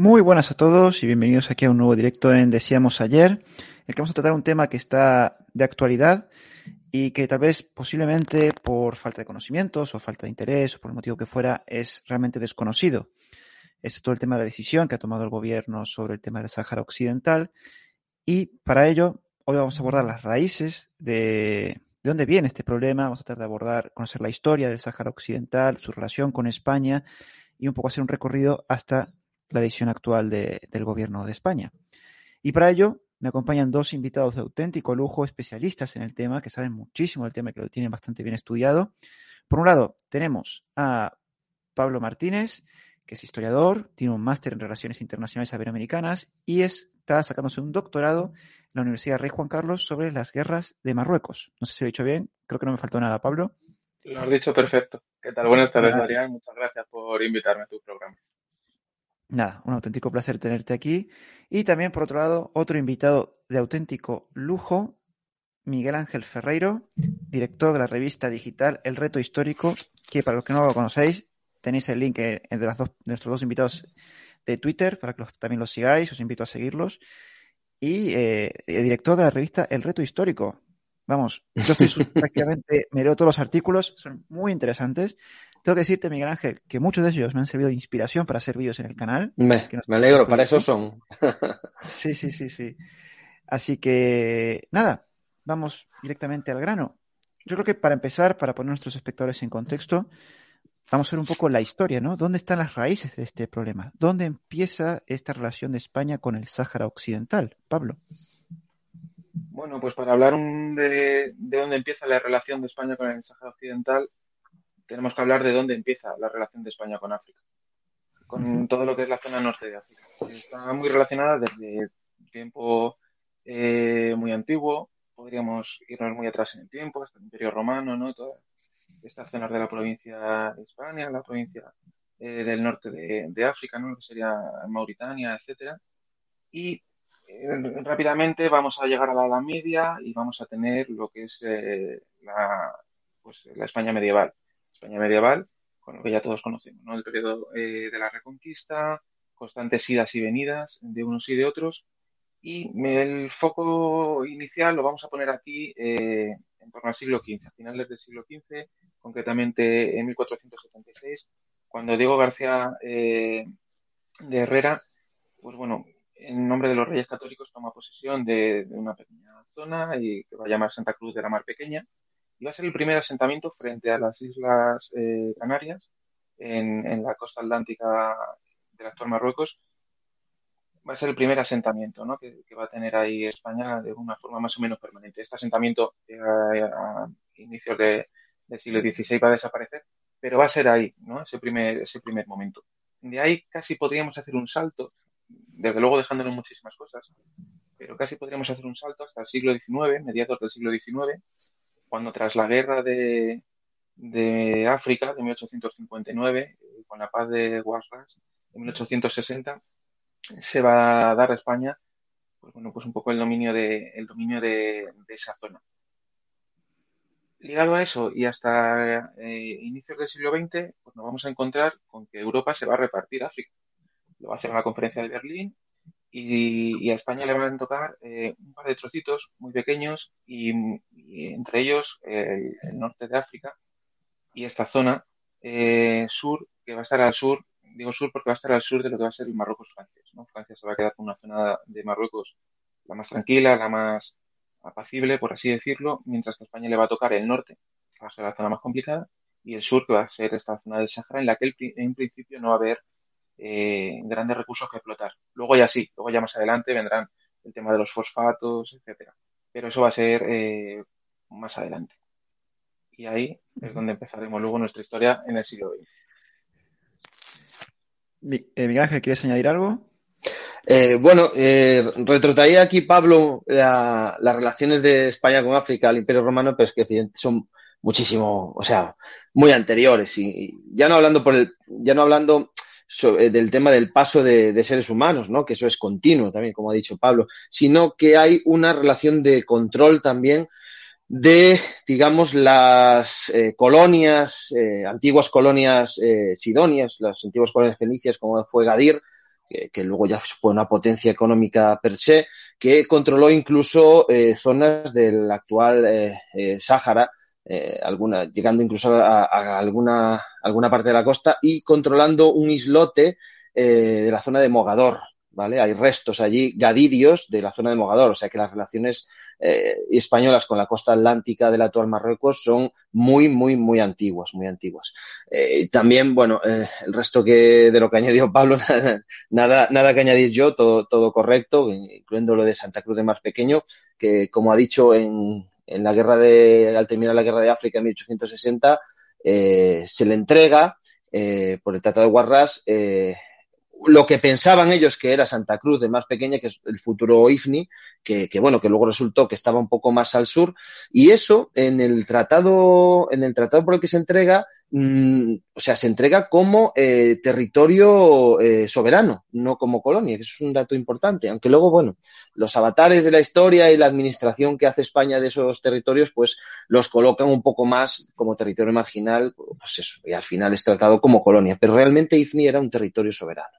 Muy buenas a todos y bienvenidos aquí a un nuevo directo en Decíamos ayer, en el que vamos a tratar un tema que está de actualidad y que tal vez posiblemente por falta de conocimientos o falta de interés o por el motivo que fuera es realmente desconocido. Es todo el tema de la decisión que ha tomado el gobierno sobre el tema del Sáhara Occidental y para ello hoy vamos a abordar las raíces de, de dónde viene este problema, vamos a tratar de abordar, conocer la historia del Sáhara Occidental, su relación con España y un poco hacer un recorrido hasta la decisión actual de, del gobierno de España. Y para ello me acompañan dos invitados de auténtico lujo, especialistas en el tema, que saben muchísimo del tema y que lo tienen bastante bien estudiado. Por un lado, tenemos a Pablo Martínez, que es historiador, tiene un máster en Relaciones Internacionales Iberoamericanas y está sacándose un doctorado en la Universidad Rey Juan Carlos sobre las guerras de Marruecos. No sé si lo he dicho bien, creo que no me faltó nada, Pablo. Lo has dicho perfecto. ¿Qué tal? Buenas tardes, Adrián. Muchas gracias por invitarme a tu programa. Nada, un auténtico placer tenerte aquí. Y también, por otro lado, otro invitado de auténtico lujo, Miguel Ángel Ferreiro, director de la revista digital El Reto Histórico, que para los que no lo conocéis, tenéis el link de, las dos, de nuestros dos invitados de Twitter para que los, también los sigáis, os invito a seguirlos. Y eh, director de la revista El Reto Histórico. Vamos, yo estoy prácticamente, me leo todos los artículos, son muy interesantes. Tengo que decirte, Miguel Ángel, que muchos de ellos me han servido de inspiración para hacer vídeos en el canal. Me, me alegro, para eso son. sí, sí, sí, sí. Así que, nada, vamos directamente al grano. Yo creo que para empezar, para poner a nuestros espectadores en contexto, vamos a ver un poco la historia, ¿no? ¿Dónde están las raíces de este problema? ¿Dónde empieza esta relación de España con el Sáhara Occidental? Pablo. Bueno, pues para hablar de, de dónde empieza la relación de España con el Sáhara Occidental, tenemos que hablar de dónde empieza la relación de España con África, con todo lo que es la zona norte de África. Está muy relacionada desde tiempo eh, muy antiguo, podríamos irnos muy atrás en el tiempo, hasta el Imperio Romano, ¿no? Todas estas zonas de la provincia de España, la provincia eh, del norte de, África, ¿no? Que sería Mauritania, etcétera. Y eh, rápidamente vamos a llegar a la Edad Media y vamos a tener lo que es la, pues, la España medieval. España medieval, con lo que ya todos conocemos, ¿no? El periodo eh, de la Reconquista, constantes idas y venidas de unos y de otros. Y el foco inicial lo vamos a poner aquí eh, en torno al siglo XV, a finales del siglo XV, concretamente en 1476, cuando Diego García eh, de Herrera, pues bueno, en nombre de los Reyes Católicos toma posesión de, de, una pequeña zona y que va a llamar Santa Cruz de la Mar Pequeña, iba a ser el primer asentamiento frente a las Islas eh, Canarias, en, la costa atlántica del actual Marruecos. Va a ser el primer asentamiento ¿no? que, va a tener ahí España de una forma más o menos permanente. Este asentamiento eh, a, inicios del siglo XVI va a desaparecer, pero va a ser ahí, ¿no? ese, primer, ese primer momento. De ahí casi podríamos hacer un salto, desde luego dejándonos muchísimas cosas, pero casi podríamos hacer un salto hasta el siglo XIX, mediados del siglo XIX, cuando tras la guerra de, de África de 1859, eh, con la paz de Guarras de 1860, se va a dar a España pues bueno, pues un poco el dominio de, el dominio de, esa zona. Ligado a eso y hasta eh, inicios del siglo XX, pues nos vamos a encontrar con que Europa se va a repartir África. Lo va a en la conferencia de Berlín y, a España le van a tocar eh, un par de trocitos muy pequeños y, entre ellos el, norte de África y esta zona eh, sur que va a estar al sur, digo sur porque va a estar al sur de lo que va a ser el Marruecos francés. ¿no? Francia se va a quedar con una zona de Marruecos la más tranquila, la más apacible, por así decirlo, mientras que a España le va a tocar el norte, que va a ser la zona más complicada, y el sur, que va a ser esta zona del Sahara, en la que en principio no va a haber eh, grandes recursos que explotar. Luego ya sí, luego ya más adelante vendrán el tema de los fosfatos, etcétera. Pero eso va a ser eh, más adelante. Y ahí es donde empezaremos luego nuestra historia en el siglo XX. Eh, Miguel Ángel, ¿quieres añadir algo? Eh, bueno, eh, retrotraía aquí Pablo las relaciones de España con África, el Imperio Romano, pero es que son muchísimo, o sea, muy anteriores y, y ya no hablando por el, ya no hablando eh, del tema del paso de, seres humanos, ¿no? Que eso es continuo también, como ha dicho Pablo, sino que hay una relación de control también de, digamos, las eh, colonias, eh, antiguas colonias sidonias, las antiguas colonias fenicias, como fue Gadir, que, luego ya fue una potencia económica per se, que controló incluso zonas del actual eh, eh, alguna, llegando incluso a, alguna, alguna parte de la costa y controlando un islote de la zona de Mogador, ¿vale? Hay restos allí, gadirios de la zona de Mogador, o sea que las relaciones eh, españolas con la costa atlántica del actual Marruecos son muy, muy, muy antiguas, muy antiguas. Eh, también, bueno, eh, el resto que de lo que añadió Pablo, nada, nada, que añadir yo, todo, todo correcto, incluyendo lo de Santa Cruz de más pequeño, que como ha dicho en, en la guerra de, al terminar la guerra de África en 1860, eh, se le entrega eh, por el Tratado de Guarras eh, lo que pensaban ellos que era Santa Cruz de más pequeña, que es el futuro IFNI, que, que, bueno, que luego resultó que estaba un poco más al sur. Y eso en el tratado, en el tratado por el que se entrega, Mm, o sea, se entrega como eh, territorio eh, soberano, no como colonia, que es un dato importante. Aunque luego, bueno, los avatares de la historia y la administración que hace España de esos territorios, pues los colocan un poco más como territorio marginal, pues eso, y al final es tratado como colonia. Pero realmente IFNI era un territorio soberano.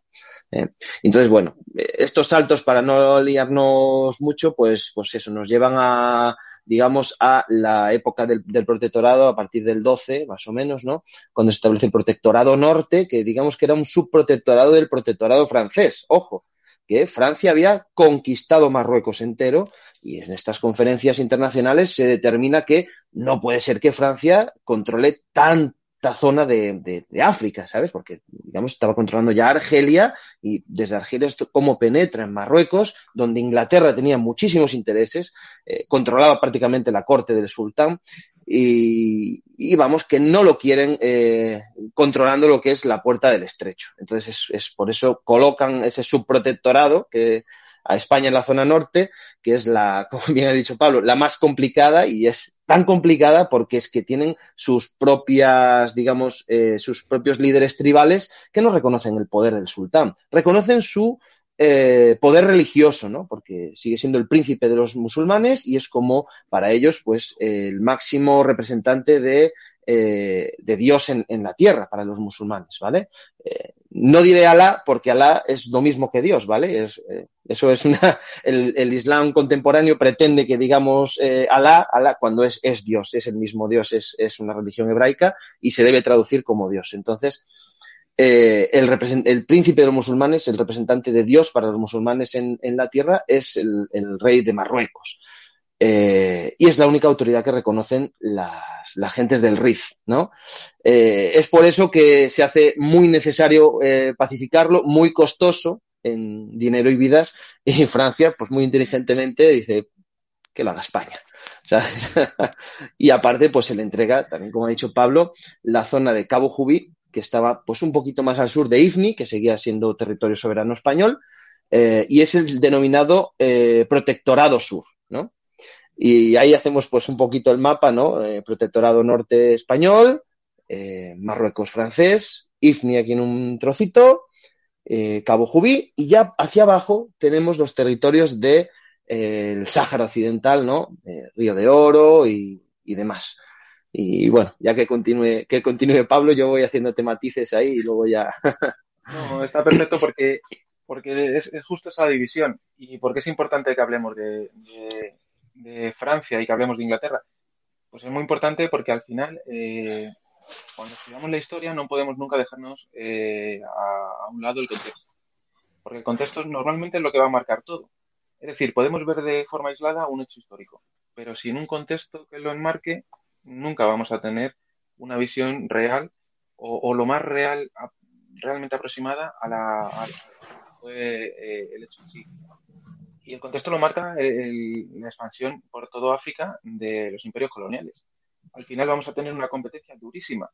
¿eh? Entonces, bueno, estos saltos, para no liarnos mucho, pues, pues eso, nos llevan a digamos, a la época del, del, protectorado, a partir del 12, más o menos, ¿no? Cuando se establece el protectorado norte, que digamos que era un subprotectorado del protectorado francés. Ojo, que Francia había conquistado Marruecos entero y en estas conferencias internacionales se determina que no puede ser que Francia controle tan esta zona de, de, África, ¿sabes? Porque, digamos, estaba controlando ya Argelia y desde Argelia cómo penetra en Marruecos, donde Inglaterra tenía muchísimos intereses, eh, controlaba prácticamente la corte del sultán y, vamos, que no lo quieren eh, controlando lo que es la puerta del estrecho. Entonces, es, es por eso colocan ese subprotectorado que a España en la zona norte, que es la, como bien ha dicho Pablo, la más complicada y es tan complicada porque es que tienen sus propias, digamos, eh, sus propios líderes tribales que no reconocen el poder del sultán, reconocen su eh, poder religioso, ¿no? Porque sigue siendo el príncipe de los musulmanes y es como para ellos, pues, el máximo representante de eh, de Dios en, en, la tierra para los musulmanes, ¿vale? Eh, no diré Alá porque Alá es lo mismo que Dios, ¿vale? Es, eso es una, el, Islam contemporáneo pretende que digamos Alá, Alá cuando es, es Dios, es el mismo Dios, es, es una religión hebraica y se debe traducir como Dios. Entonces, eh, el, príncipe de los musulmanes, el representante de Dios para los musulmanes en, la tierra, es el, rey de Marruecos. Eh, y es la única autoridad que reconocen las, gentes del RIF, ¿no? Eh, es por eso que se hace muy necesario eh, pacificarlo, muy costoso en dinero y vidas, y Francia, pues muy inteligentemente dice que lo haga España. y aparte, pues se le entrega, también como ha dicho Pablo, la zona de Cabo Jubí, que estaba pues un poquito más al sur de Ifni, que seguía siendo territorio soberano español, eh, y es el denominado eh, Protectorado Sur, ¿no? Y ahí hacemos pues un poquito el mapa, ¿no? Eh, protectorado norte español, Marruecos francés, IFNI aquí en un trocito, Cabo Jubí, y ya hacia abajo tenemos los territorios de eh, el Sáhara Occidental, ¿no? Río de Oro y, y, demás. Y bueno, ya que continúe, que continúe Pablo, yo voy haciendo matices ahí y luego ya. no, está perfecto porque, porque es, justo esa división y porque es importante que hablemos de, Francia y que hablemos de Inglaterra, pues es muy importante porque al final, eh, cuando estudiamos la historia, no podemos nunca dejarnos eh, a, a, un lado el contexto. Porque el contexto normalmente es lo que va a marcar todo. Es decir, podemos ver de forma aislada un hecho histórico, pero sin un contexto que lo enmarque, nunca vamos a tener una visión real o, lo más real, realmente aproximada a la, eh, el hecho en sí. Y el contexto lo marca el, la expansión por todo África de los imperios coloniales. Al final vamos a tener una competencia durísima,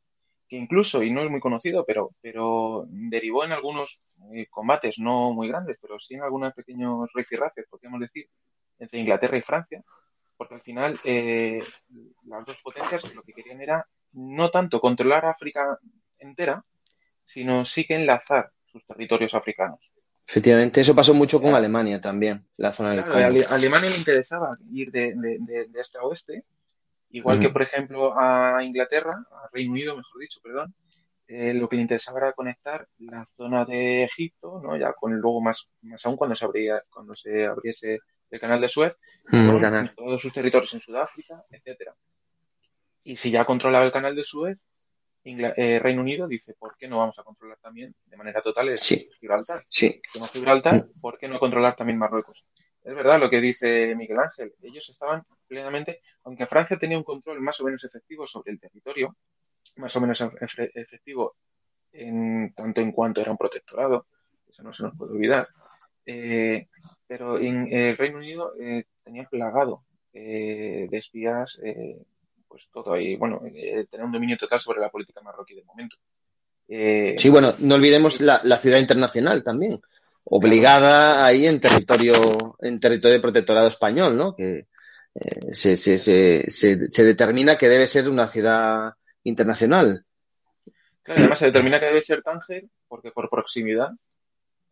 que incluso, y no es muy conocido, pero, pero derivó en algunos eh, combates no muy grandes, pero sí en algunos pequeños rifirrafes, podríamos decir, entre Inglaterra y Francia, porque al final eh, las dos potencias lo que querían era no tanto controlar África entera, sino sí que enlazar sus territorios africanos. Efectivamente, eso pasó mucho con Alemania también, la zona del claro, A Alemania le interesaba ir de, de, de, de este a oeste, igual uh -huh. que, por ejemplo, a Inglaterra, a Reino Unido, mejor dicho, perdón, lo que le interesaba era conectar la zona de Egipto, ¿no? ya con luego más, más aún cuando se, abría, cuando se abriese el canal de Suez, mm, con todos sus territorios en Sudáfrica, etcétera. Y si ya controlaba el canal de Suez, eh, Reino Unido dice, ¿por qué no vamos a controlar también de manera total el Gibraltar? Sí. Gibraltar, mm. ¿por qué no controlar también Marruecos? Es verdad lo que dice Miguel Ángel. Ellos estaban plenamente, aunque Francia tenía un control más o menos efectivo sobre el territorio, más o menos efectivo en tanto en cuanto era un protectorado, eso no se nos puede olvidar. Eh, pero en el Reino Unido eh, tenía plagado de espías pues todo ahí, bueno, eh, tener un dominio total sobre la política marroquí de momento. Eh, sí, bueno, no olvidemos la, ciudad internacional también, obligada ahí en territorio, en territorio de protectorado español, ¿no? Que eh, se, se, se, se, determina que debe ser una ciudad internacional. Claro, además se determina que debe ser Tánger porque por proximidad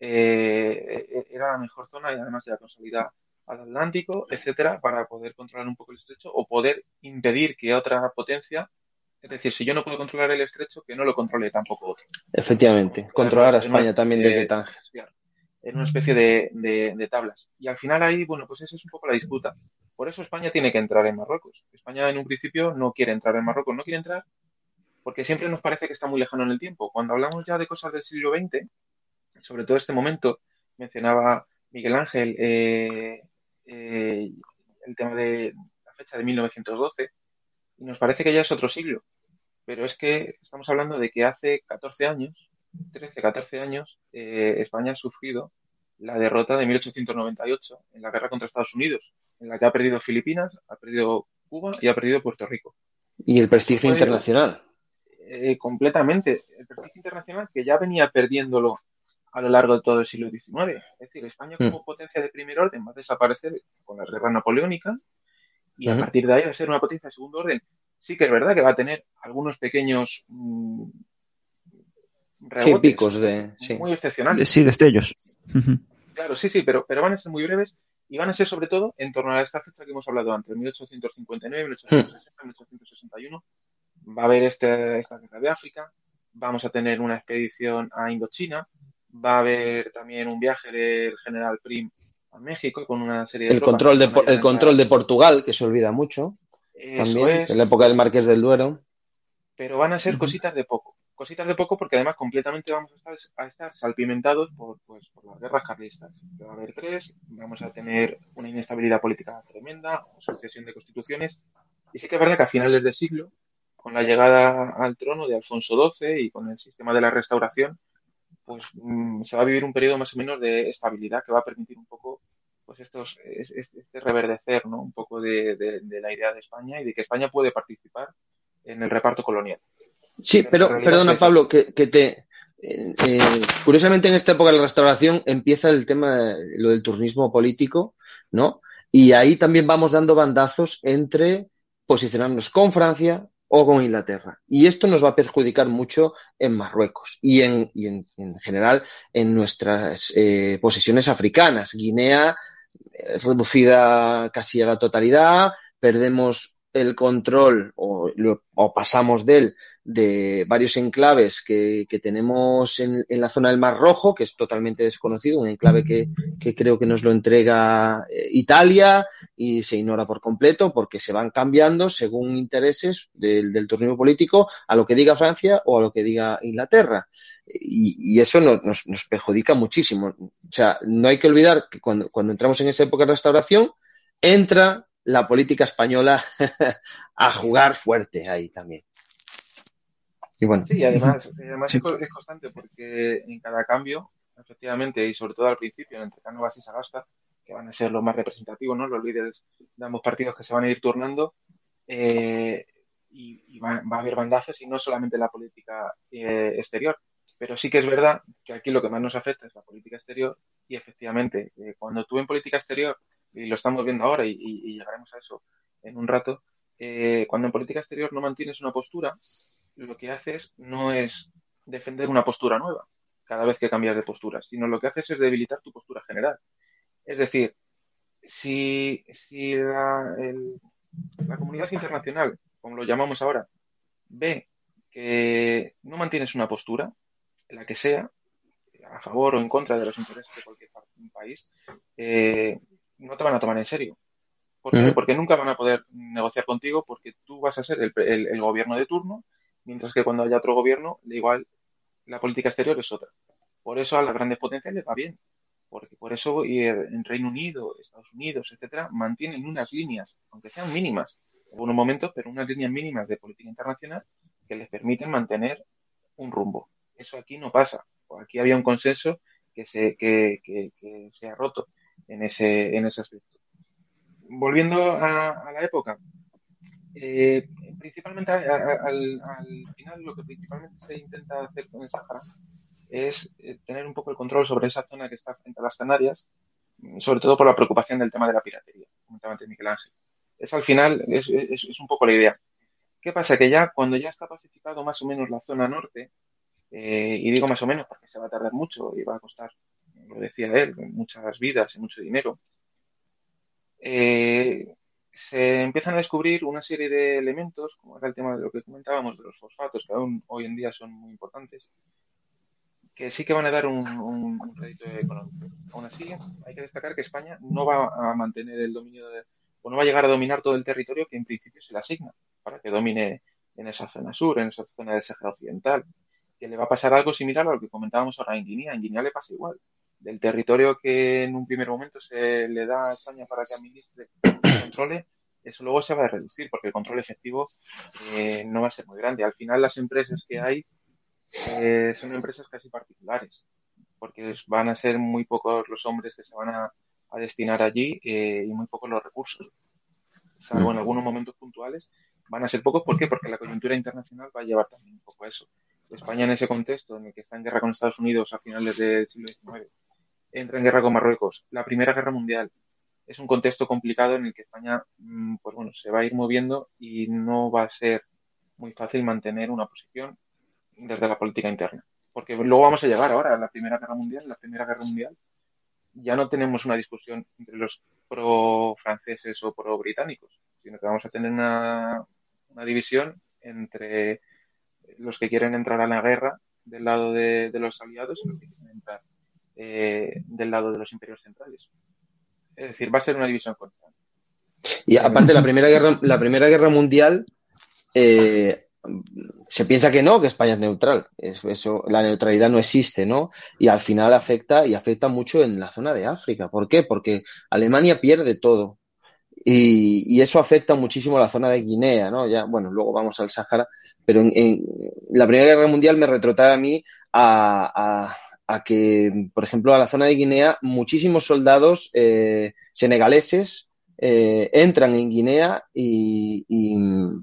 era la mejor zona y además de la consolidada al Atlántico, etcétera, para poder controlar un poco el estrecho o poder impedir que otra potencia, es decir, si yo no puedo controlar el estrecho, que no lo controle tampoco otro. Efectivamente, controlar a España también desde Tánger. En una especie de, de, tablas. Y al final ahí, bueno, pues esa es un poco la disputa. Por eso España tiene que entrar en Marruecos. España en un principio no quiere entrar en Marruecos, no quiere entrar porque siempre nos parece que está muy lejano en el tiempo. Cuando hablamos ya de cosas del siglo XX, sobre todo este momento, mencionaba Miguel Ángel, eh, eh, el tema de la fecha de 1912 y nos parece que ya es otro siglo. Pero es que estamos hablando de que hace 14 años, 13, 14 años, eh, España ha sufrido la derrota de 1898 en la guerra contra Estados Unidos, en la que ha perdido Filipinas, ha perdido Cuba y ha perdido Puerto Rico. Y el prestigio internacional. Eh, completamente. El prestigio internacional que ya venía perdiéndolo a lo largo de todo el siglo XIX. Es decir, España como mm. potencia de primer orden va a desaparecer con la guerra napoleónica y a partir de ahí va a ser una potencia de segundo orden. Sí que es verdad que va a tener algunos pequeños mm, sí, picos de muy excepcionales. Sí, destellos. Claro, sí, sí, pero, pero van a ser muy breves y van a ser sobre todo en torno a esta fecha que hemos hablado antes, 1859, 1860, 1861. Va a haber este, esta guerra de África, vamos a tener una expedición a Indochina, Va a haber también un viaje del general Prim a México con una serie de. El, control de, el control de Portugal, que se olvida mucho. también, en la época del Marqués del Duero. Pero van a ser cositas de poco. Cositas de poco porque además completamente vamos a estar, salpimentados por, pues, por las guerras carlistas. Va a haber tres, vamos a tener una inestabilidad política tremenda, sucesión de constituciones. Y sí que es verdad que a finales del siglo, con la llegada al trono de Alfonso XII y con el sistema de la restauración, pues mm, se va a vivir un periodo más o menos de estabilidad que va a permitir un poco pues estos, este reverdecer ¿no? un poco de, la idea de España y de que España puede participar en el reparto colonial. Sí, pero perdona Pablo, que, te... Eh, eh, curiosamente en esta época de la restauración empieza el tema, lo del turnismo político, ¿no? Y ahí también vamos dando bandazos entre posicionarnos con Francia, o con Inglaterra. Y esto nos va a perjudicar mucho en Marruecos y en, y en, general en nuestras eh, posesiones africanas. Guinea eh, reducida casi a la totalidad, perdemos el control o, o, pasamos de él de varios enclaves que, que tenemos en, en, la zona del Mar Rojo, que es totalmente desconocido, un enclave que, que creo que nos lo entrega eh, Italia y se ignora por completo porque se van cambiando según intereses del, del torneo político a lo que diga Francia o a lo que diga Inglaterra. Y, y eso nos, nos, perjudica muchísimo. O sea, no hay que olvidar que cuando, cuando entramos en esa época de restauración, entra la política española a jugar fuerte ahí también. Y bueno. Sí, además, además es constante porque en cada cambio, efectivamente, y sobre todo al principio, entre Cánovas y Sagasta, que van a ser los más representativos, ¿no? Los líderes de ambos partidos que se van a ir turnando, eh, y, va, a haber bandazos y no solamente la política eh, exterior. Pero sí que es verdad que aquí lo que más nos afecta es la política exterior y efectivamente, eh, cuando tú en política exterior y lo estamos viendo ahora y, llegaremos a eso en un rato, eh, cuando en política exterior no mantienes una postura, lo que haces no es defender una postura nueva cada vez que cambias de postura, sino lo que haces es debilitar tu postura general. Es decir, si, si la, comunidad internacional, como lo llamamos ahora, ve que no mantienes una postura, la que sea, a favor o en contra de los intereses de cualquier país, eh, no te van a tomar en serio. ¿Por qué? Porque nunca van a poder negociar contigo porque tú vas a ser el, gobierno de turno, mientras que cuando haya otro gobierno, igual la política exterior es otra. Por eso a las grandes potencias les va bien. Porque por eso en Reino Unido, Estados Unidos, etcétera, mantienen unas líneas, aunque sean mínimas, en algunos momentos, pero unas líneas mínimas de política internacional que les permiten mantener un rumbo. Eso aquí no pasa. Aquí había un consenso que se, que, que, se ha roto en ese, en ese aspecto. Volviendo a, la época, eh, principalmente al, final lo que principalmente se intenta hacer con el Sahara es eh, tener un poco el control sobre esa zona que está frente a las Canarias, sobre todo por la preocupación del tema de la piratería, comentaba antes Miguel Ángel. Es al final, es, es, es un poco la idea. ¿Qué pasa? Que ya cuando ya está pacificado más o menos la zona norte, eh, y digo más o menos porque se va a tardar mucho y va a costar, lo decía él, muchas vidas y mucho dinero. Eh, se empiezan a descubrir una serie de elementos, como era el tema de lo que comentábamos de los fosfatos, que aún hoy en día son muy importantes, que sí que van a dar un, un, crédito económico. Aún así, hay que destacar que España no va a mantener el dominio o no va a llegar a dominar todo el territorio que en principio se le asigna para que domine en esa zona sur, en esa zona del Sahara Occidental que le va a pasar algo similar a lo que comentábamos ahora en Guinea. En Guinea le pasa igual. Del territorio que en un primer momento se le da a España para que administre y controle, eso luego se va a reducir porque el control efectivo eh, no va a ser muy grande. Al final las empresas que hay eh, son empresas casi particulares porque van a ser muy pocos los hombres que se van a, destinar allí eh, y muy pocos los recursos. Salvo en algunos momentos puntuales van a ser pocos. ¿Por qué? Porque la coyuntura internacional va a llevar también un poco a eso. España en ese contexto en el que está en guerra con Estados Unidos a finales del siglo XIX, entra en guerra con Marruecos, la Primera Guerra Mundial, es un contexto complicado en el que España, mm, pues bueno, se va a ir moviendo y no va a ser muy fácil mantener una posición desde la política interna. Porque luego vamos a llegar ahora a la Primera Guerra Mundial. La Primera Guerra Mundial ya no tenemos una discusión entre los pro-franceses o pro-británicos, sino que vamos a tener una, una división entre los que quieren entrar a la guerra del lado de, los aliados y los que quieren entrar eh, del lado de los imperios centrales. Es decir, va a ser una división constante. Y aparte, la Primera Guerra, la primera guerra Mundial eh, se piensa que no, que España es neutral. Eso, la neutralidad no existe, ¿no? Y al final afecta y afecta mucho en la zona de África. ¿Por qué? Porque Alemania pierde todo. Y, eso afecta muchísimo a la zona de Guinea, ¿no? Ya, bueno, luego vamos al Sáhara, pero en, la Primera Guerra Mundial me retrotrae a mí a, que, por ejemplo, a la zona de Guinea, muchísimos soldados eh, senegaleses eh, entran en Guinea y,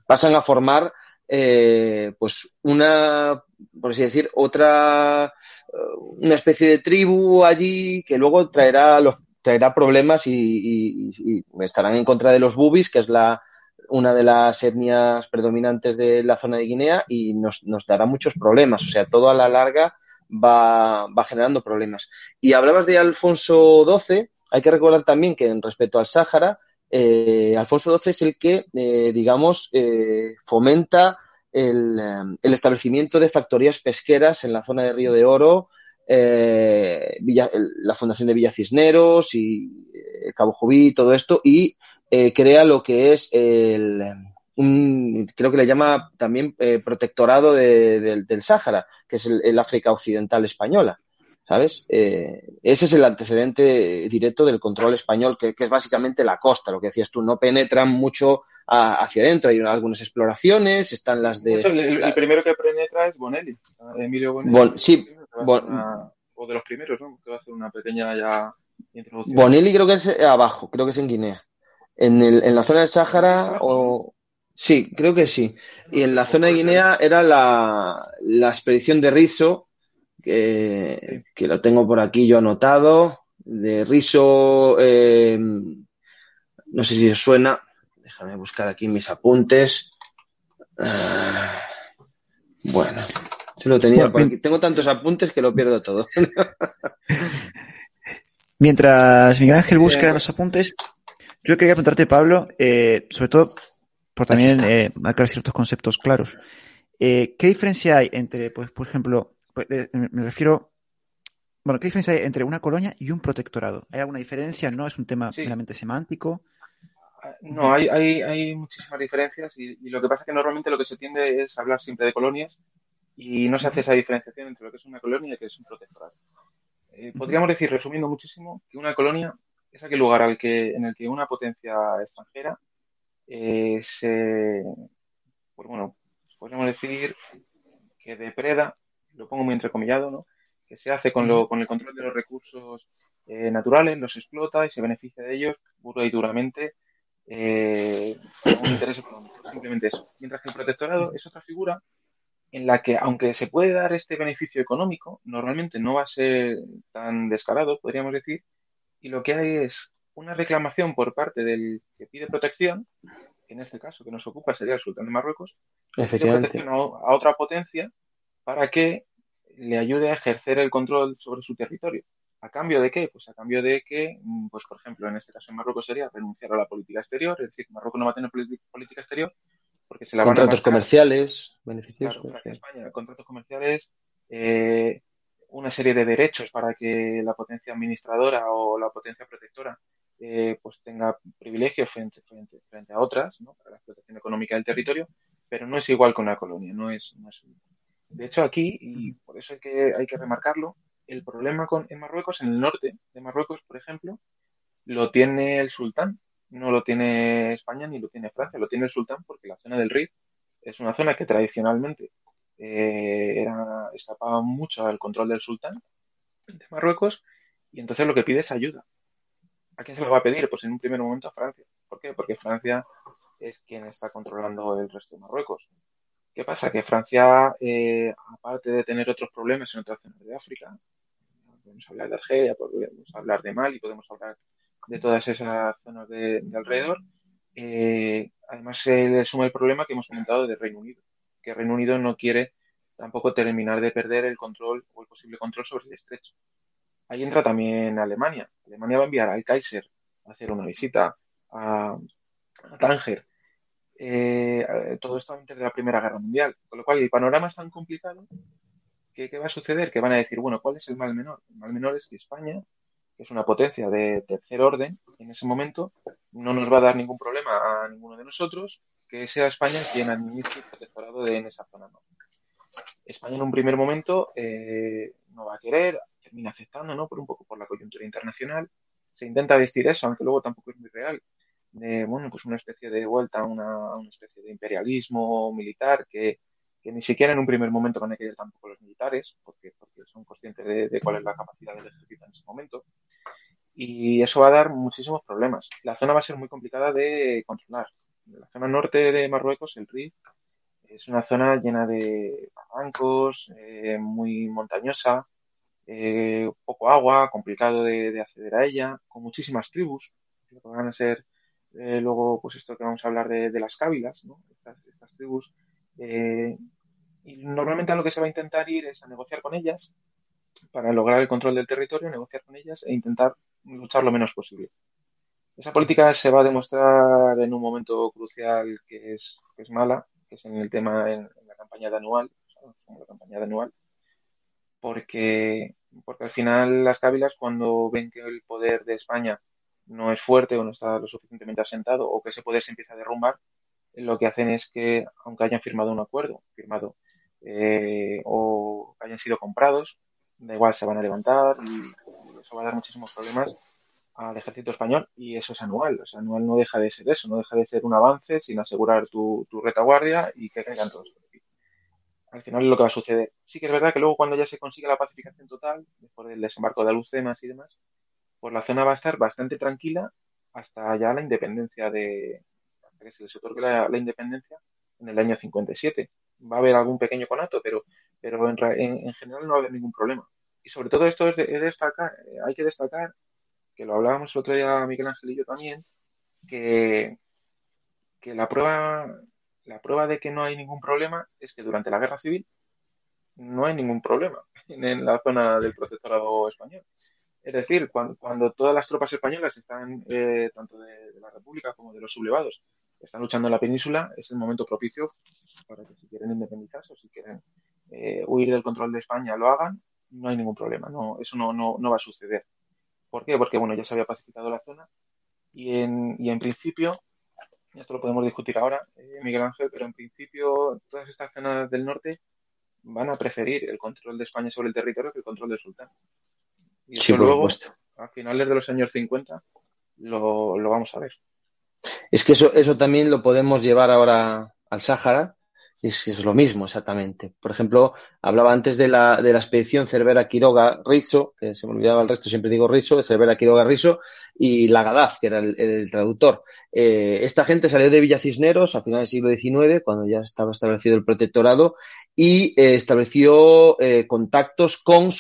pasan a formar eh, pues una, por así decir, otra, una especie de tribu allí que luego traerá los traerá problemas y, estarán en contra de los bubis, que es la, una de las etnias predominantes de la zona de Guinea, y nos, dará muchos problemas. O sea, todo a la larga va, va generando problemas. Y hablabas de Alfonso XII, hay que recordar también que en respecto al Sáhara, eh, Alfonso XII es el que, eh, digamos, eh, fomenta el, el, establecimiento de factorías pesqueras en la zona de Río de Oro, eh, la fundación de Villa Cisneros y eh, Cabo Jubí, todo esto, y eh, crea lo que es el, un, creo que le llama también eh, protectorado del Sáhara, que es el, África Occidental Española. ¿Sabes? ese es el antecedente directo del control español, que, es básicamente la costa, lo que decías tú, no penetran mucho hacia adentro, hay algunas exploraciones, están las de... el, primero que penetra es Bonelli, Emilio Bonelli. sí, o de los primeros, ¿no? Que va a hacer una pequeña ya introducción. Bonelli creo que es abajo, creo que es en Guinea. En, el, en la zona del Sáhara o... Sí, creo que sí. Y en la zona de Guinea era la, la expedición de Rizo, que, que, lo tengo por aquí yo anotado, de Rizo, eh, no sé si os suena, déjame buscar aquí mis apuntes. Ah, bueno, lo tenía Tengo tantos apuntes que lo pierdo todo. Mientras Miguel Ángel busca eh, los apuntes, yo quería preguntarte, Pablo, eh, sobre todo por también eh, aclarar ciertos conceptos claros. ¿qué diferencia hay entre, pues, por ejemplo, pues, me refiero bueno, ¿qué diferencia hay entre una colonia y un protectorado? ¿Hay alguna diferencia? ¿No? ¿Es un tema meramente semántico? Ah, no, hay, hay, hay muchísimas diferencias y, lo que pasa es que normalmente lo que se tiende es hablar siempre de colonias y no se hace esa diferenciación entre lo que es una colonia y lo que es un protectorado. Eh, podríamos decir, resumiendo muchísimo, que una colonia es aquel lugar al que, en el que una potencia extranjera eh, se, pues bueno, podríamos decir que depreda, lo pongo muy entrecomillado, ¿no? que se hace con, lo, con el control de los recursos eh, naturales, los explota y se beneficia de ellos pura y duramente eh, con un interés económico. Simplemente eso. Mientras que el protectorado es otra figura en la que, aunque se puede dar este beneficio económico, normalmente no va a ser tan descarado, podríamos decir, y lo que hay es una reclamación por parte del que pide protección, que en este caso que nos ocupa sería el sultán de Marruecos, protección a, a otra potencia para que le ayude a ejercer el control sobre su territorio. ¿A cambio de qué? Pues a cambio de que, mm, pues por ejemplo, en este caso en Marruecos sería renunciar a la política exterior, es decir, Marruecos no va a tener política exterior porque se la contratos van a comerciales, beneficios. España, contratos comerciales, eh, una serie de derechos para que la potencia administradora o la potencia protectora eh, pues tenga privilegios frente, frente, a otras, ¿no? para la explotación económica del territorio, pero no es igual con la colonia, no es, no es de hecho, aquí, y por eso hay que, hay que remarcarlo, el problema con, en Marruecos, en el norte de Marruecos, por ejemplo, lo tiene el sultán, no lo tiene España ni lo tiene Francia, lo tiene el sultán porque la zona del Rif es una zona que tradicionalmente eh, era, escapaba mucho al control del sultán de Marruecos y entonces lo que pide es ayuda. ¿A quién se lo va a pedir? Pues en un primer momento a Francia. ¿Por qué? Porque Francia es quien está controlando el resto de Marruecos. ¿Qué pasa? Que Francia, eh, aparte de tener otros problemas en otras zonas de África, podemos hablar de Argelia, podemos hablar de Mali, podemos hablar de todas esas zonas de, alrededor, eh, además se le suma el problema que hemos comentado de Reino Unido, que Reino Unido no quiere tampoco terminar de perder el control o el posible control sobre el estrecho. Ahí entra también Alemania. Alemania va a enviar al Kaiser a hacer una visita a, Tánger eh, todo esto antes de la Primera Guerra Mundial. Con lo cual, el panorama es tan complicado que ¿qué va a suceder? Que van a decir, bueno, ¿cuál es el mal menor? El mal menor es que España, que es una potencia de tercer orden, en ese momento no nos va a dar ningún problema a ninguno de nosotros que sea España quien administre el protectorado de, en esa zona. España en un primer momento eh, no va a querer, termina aceptando, ¿no? Por un poco por la coyuntura internacional. Se intenta vestir eso, aunque luego tampoco es muy real, de, bueno, pues una especie de vuelta a una, una especie de imperialismo militar que, que, ni siquiera en un primer momento van a querer tampoco los militares, porque, porque son conscientes de, de, cuál es la capacidad del ejército en ese momento. Y eso va a dar muchísimos problemas. La zona va a ser muy complicada de controlar. La zona norte de Marruecos, el Rif, es una zona llena de barrancos, eh, muy montañosa, eh, poco agua, complicado de, de, acceder a ella, con muchísimas tribus, que van a ser eh, luego, pues esto que vamos a hablar de, las cávilas, ¿no? estas, tribus. Eh, y normalmente a lo que se va a intentar ir es a negociar con ellas para lograr el control del territorio, negociar con ellas e intentar luchar lo menos posible. Esa política se va a demostrar en un momento crucial que es, mala, que es en el tema en, la campaña de anual, la campaña de anual, porque, porque al final las cávilas cuando ven que el poder de España no es fuerte o no está lo suficientemente asentado o que ese poder se empieza a derrumbar, lo que hacen es que, aunque hayan firmado un acuerdo, firmado eh, o hayan sido comprados, da igual, se van a levantar y eso va a dar muchísimos problemas al ejército español y eso es anual. O sea, anual no deja de ser eso, no deja de ser un avance sin asegurar tu, tu retaguardia y que caigan todos Al final es lo que va a suceder. Sí que es verdad que luego cuando ya se consigue la pacificación total, después del desembarco de Alucemas y demás, pues la zona va a estar bastante tranquila hasta ya la independencia de, hasta que se les otorgue la, independencia en el año 57. Va a haber algún pequeño conato, pero, pero en, en, general no va a haber ningún problema. Y sobre todo esto es, de, destacar, eh, hay que destacar, que lo hablábamos el otro día Miguel Ángel y yo también, que, que la prueba, la prueba de que no hay ningún problema es que durante la guerra civil no hay ningún problema en la zona del protectorado español. Es decir, cuando, todas las tropas españolas están, eh, tanto de, la República como de los sublevados, están luchando en la península, es el momento propicio para que si quieren independizarse o si quieren eh, huir del control de España lo hagan, no hay ningún problema, no, eso no, no, no va a suceder. ¿Por qué? Porque bueno, ya se había pacificado la zona y en, y en principio, esto lo podemos discutir ahora, eh, Miguel Ángel, pero en principio todas estas zonas del norte van a preferir el control de España sobre el territorio que el control del sultán. Y sí, por luego, supuesto. a finales de los años 50, lo, lo vamos a ver. Es que eso, eso también lo podemos llevar ahora al Sáhara, es, es lo mismo exactamente. Por ejemplo, hablaba antes de la, de la expedición Cervera Quiroga Rizo, que se me olvidaba el resto, siempre digo Rizo, Cervera Quiroga Rizo, y Lagadaz, que era el, el traductor. Eh, esta gente salió de Villa Cisneros a finales del siglo XIX, cuando ya estaba establecido el protectorado, y eh, estableció eh, contactos con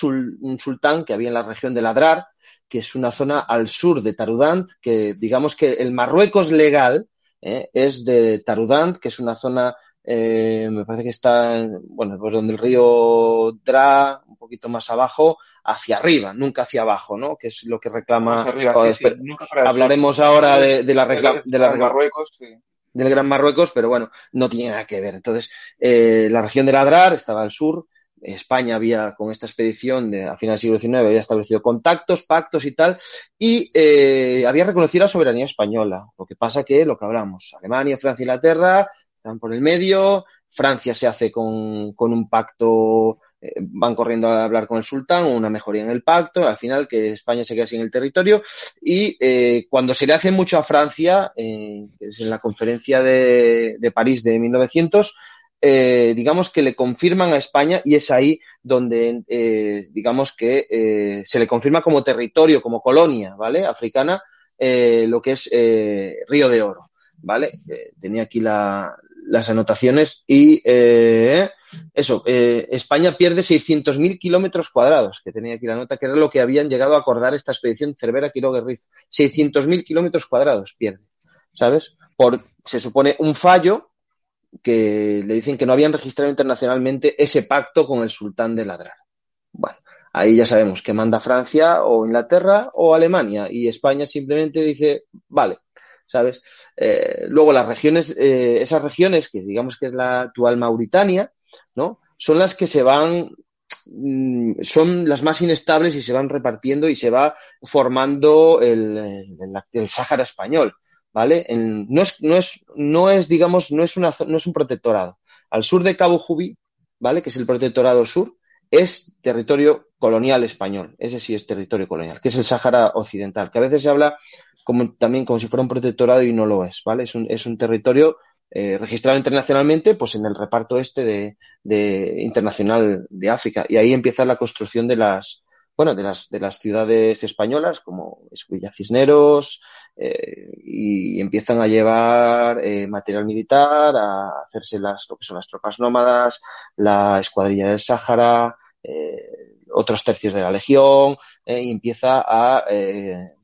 un sultán que había en la región de Ladrar, que es una zona al sur de Tarudant, que digamos que el Marruecos legal eh, es de Tarudant, que es una zona eh, me parece que está, bueno, por donde el río Dra, un poquito más abajo, hacia arriba, nunca hacia abajo, ¿no? Que es lo que reclama. Arriba, oh, sí, sí, nunca para hablaremos ahora de, de la reclama, de la Gran Marruecos, sí. del Gran Marruecos, pero bueno, no tiene nada que ver. Entonces, eh, la región de Ladrar estaba al sur. España había, con esta expedición de, a finales del siglo XIX, había establecido contactos, pactos y tal, y eh, había reconocido la soberanía española. Lo que pasa que, lo que hablamos, Alemania, Francia, Inglaterra, están por el medio, Francia se hace con, con un pacto, eh, van corriendo a hablar con el sultán, una mejoría en el pacto, al final que España se queda sin el territorio y eh, cuando se le hace mucho a Francia, eh, es en la conferencia de, de París de 1900, eh, digamos que le confirman a España y es ahí donde, digamos que se le confirma como territorio, como colonia, ¿vale? Africana, lo que es Río de Oro, ¿vale? tenía aquí la, las anotaciones y eh, eso, eh, España pierde 600.000 kilómetros cuadrados, que tenía aquí la nota, que era lo que habían llegado a acordar esta expedición Cervera Quiroga Riz. 600.000 kilómetros cuadrados pierde, ¿sabes? Por, se supone, un fallo que le dicen que no habían registrado internacionalmente ese pacto con el sultán de Ladrar. Bueno, ahí ya sabemos que manda Francia o Inglaterra o Alemania y España simplemente dice, vale, ¿sabes? Eh, luego las regiones, eh, esas regiones que digamos que es la actual Mauritania, ¿no? Son las que se van, mmm, son las más inestables y se van repartiendo y se va formando el, el, el Sáhara español, ¿vale? No, es, no, es, no es, digamos, no es, una, no es un protectorado. Al sur de Cabo Jubí, ¿vale? Que es el protectorado sur, es territorio colonial español. Ese sí es territorio colonial, que es el Sáhara occidental, que a veces se habla como, también como si fuera un protectorado y no lo es, ¿vale? Es un, es un territorio eh, registrado internacionalmente, pues en el reparto este de, de, internacional de África. Y ahí empieza la construcción de las, bueno, de las, de las ciudades españolas, como es Villa Cisneros, eh, y empiezan a llevar eh, material militar, a hacerse las, lo que son las tropas nómadas, la escuadrilla del Sáhara, eh, otros tercios de la legión, y empieza a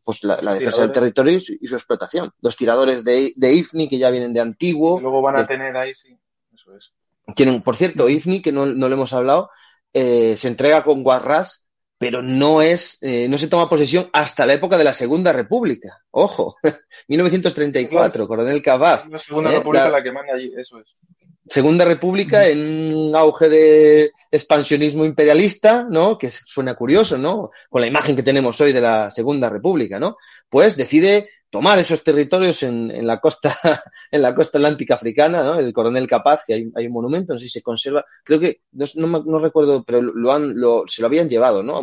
pues la, la defensa del territorio y su, y su, explotación. Los tiradores de, de, IFNI que ya vienen de antiguo. Y luego van a de, tener ahí, sí, eso es. Tienen, por cierto, IFNI, que no, no le hemos hablado, eh, se entrega con Guarras, pero no es, eh, no se toma posesión hasta la época de la Segunda República. Ojo, 1934, Coronel Cabaz. La Segunda eh, República la, la que manda allí, eso es. Segunda República en un auge de expansionismo imperialista, ¿no? Que suena curioso, ¿no? Con la imagen que tenemos hoy de la Segunda República, ¿no? Pues decide tomar esos territorios en, en la costa, en la costa atlántica africana, ¿no? El coronel Capaz, que hay, hay un monumento, no sé si se conserva, creo que, no, no, no recuerdo, pero lo han, lo, se lo habían llevado, ¿no?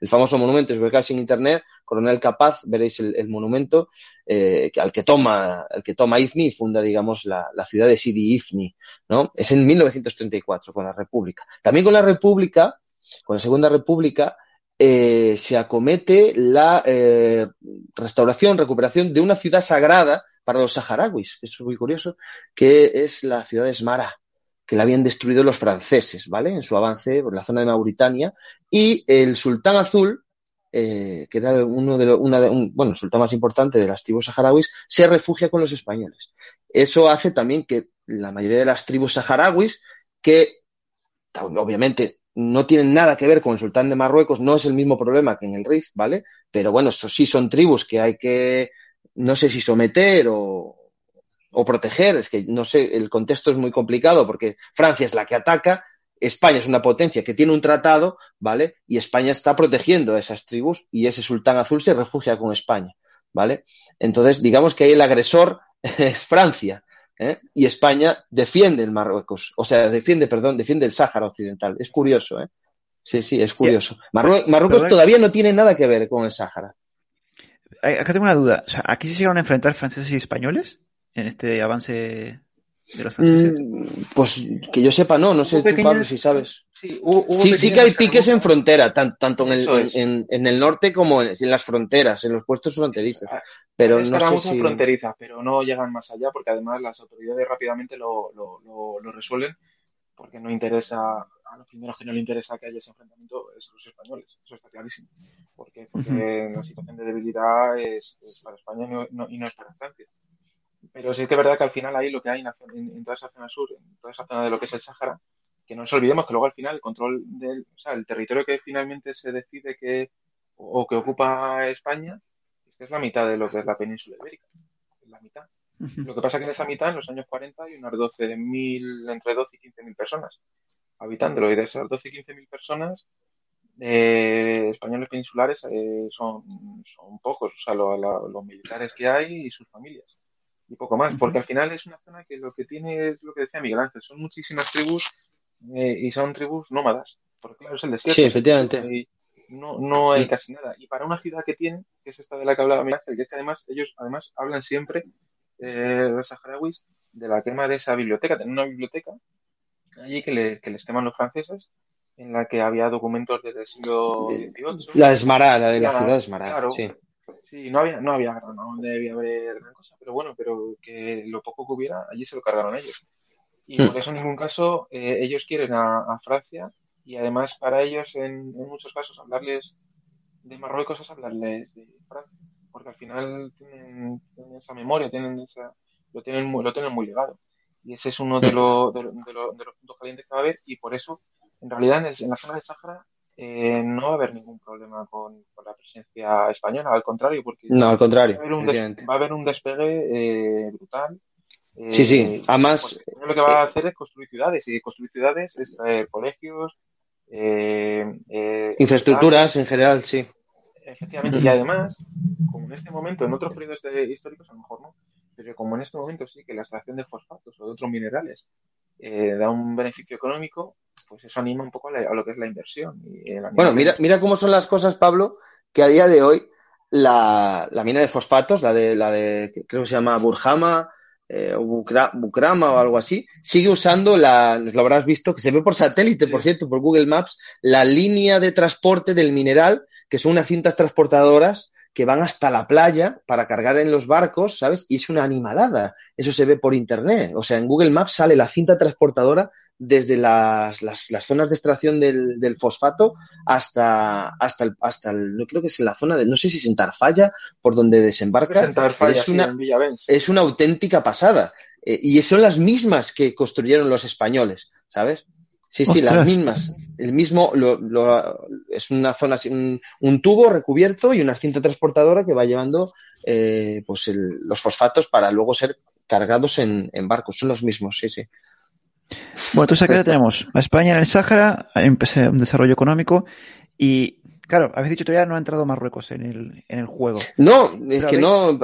El famoso monumento, si buscáis en internet, Coronel Capaz, veréis el, monumento eh, al que toma, al que toma Ifni y funda, digamos, la, ciudad de Sidi Ifni, ¿no? Es en 1934 con la República. También con la República, con la Segunda República, eh, se acomete la eh, restauración, recuperación de una ciudad sagrada para los saharauis, es muy curioso, que es la ciudad de Esmara que la habían destruido los franceses, ¿vale? En su avance por la zona de Mauritania. Y el sultán azul, eh, que era uno de los, de, un, bueno, el sultán más importante de las tribus saharauis, se refugia con los españoles. Eso hace también que la mayoría de las tribus saharauis, que obviamente no tienen nada que ver con el sultán de Marruecos, no es el mismo problema que en el Rif, ¿vale? Pero bueno, eso sí son tribus que hay que, no sé si someter o, o proteger, es que no sé, el contexto es muy complicado porque Francia es la que ataca, España es una potencia que tiene un tratado, ¿vale? Y España está protegiendo a esas tribus y ese sultán azul se refugia con España, ¿vale? Entonces, digamos que ahí el agresor es Francia, ¿eh? Y España defiende el Marruecos, o sea, defiende, perdón, defiende el Sáhara Occidental. Es curioso, ¿eh? Sí, sí, es curioso. Marruecos todavía no tiene nada que ver con el Sáhara. Acá tengo una duda. O sea, ¿Aquí se llegaron a enfrentar franceses y españoles en este avance de los franceses? Mm, pues que yo sepa, no. No sé tú, Pablo, si sabes. Sí, sí, que hay piques en frontera, tanto en el, en, el, norte como en, las fronteras, en los puestos fronterizos. Pero no sé si... fronterizas, pero no llegan más allá porque además las autoridades rápidamente lo, lo, lo, resuelven porque no interesa, a los primeros que no le interesa que haya ese enfrentamiento es los españoles, eso está clarísimo. Porque, porque la situación de debilidad es, para España y no es para Francia. Pero sí que es verdad que al final ahí lo que hay en, toda esa zona sur, en toda esa zona de lo que es el Sáhara, que no nos olvidemos que luego al final el control del, o sea, el territorio que finalmente se decide que o, que ocupa España es que es la mitad de lo que es la península ibérica, es la mitad. Lo que pasa es que en esa mitad, en los años 40, hay unas 12.000, entre 12 y 15.000 personas habitándolo. Y de esas 12 y 15.000 personas, eh, españoles peninsulares eh, son, son pocos, o sea, los militares que hay y sus familias y poco más, porque al final es una zona que lo que tiene es lo que decía Miguel Ángel, son muchísimas tribus eh, y son tribus nómadas, porque claro, es el desierto. Sí, efectivamente. no, no hay casi nada. Y para una ciudad que tiene, que es esta de la que hablaba Miguel Ángel, que es que además ellos además hablan siempre, eh, los saharauis, de la quema de esa biblioteca, tienen una biblioteca allí que, le, que les queman los franceses, en la que había documentos desde el siglo XVIII. La Esmará, la de la, ciudad de Esmará, sí. Sí, no había, no había debía haber gran cosa, pero bueno, pero que lo poco que hubiera, allí se lo cargaron ellos. Y hmm. por eso en ningún caso eh, ellos quieren a, Francia y además para ellos en, muchos casos hablarles de Marruecos es hablarles de Francia, porque al final tienen, esa memoria, tienen esa, lo tienen muy, lo tienen muy ligado. Y ese es uno de, hmm. de, de, los puntos calientes que va a haber y por eso en realidad en, en la zona de Sahara eh, no va a haber ningún problema con, la presencia española, al contrario, porque no, al contrario, va, a haber un, despegue eh, brutal. sí, sí, eh, además. Lo que va a hacer es construir ciudades, y construir ciudades es traer colegios. Infraestructuras en general, sí. Efectivamente, y además, como en este momento, en otros periodos históricos a lo mejor no, pero como en este momento sí que la extracción de fosfatos o de otros minerales da un beneficio económico, pues eso anima un poco a, lo que es la inversión. bueno, mira, mira cómo son las cosas, Pablo, que a día de hoy la, mina de fosfatos, la de, la de creo que se llama Burjama eh, o Bukrama o algo así, sigue usando la, lo habrás visto, que se ve por satélite, por cierto, por Google Maps, la línea de transporte del mineral, que son unas cintas transportadoras que van hasta la playa para cargar en los barcos, ¿sabes? Y es una animalada. Eso se ve por internet. O sea, en Google Maps sale la cinta transportadora desde las, las, zonas de extracción del, del, fosfato hasta, hasta, el, hasta el, no creo que es en la zona de, no sé si es en Tarfalla, por donde desembarca. es, una, es una auténtica pasada. Eh, y son las mismas que construyeron los españoles, ¿sabes? Sí, sí, las mismas. El mismo, lo, lo, es una zona, un, un, tubo recubierto y una cinta transportadora que va llevando eh, pues el, los fosfatos para luego ser cargados en, en barcos. Son los mismos, sí, sí. Bueno, entonces acá tenemos a España en el Sáhara, empecé un desarrollo económico y, claro, habéis dicho todavía no ha entrado Marruecos en el, en el juego. No, es que no,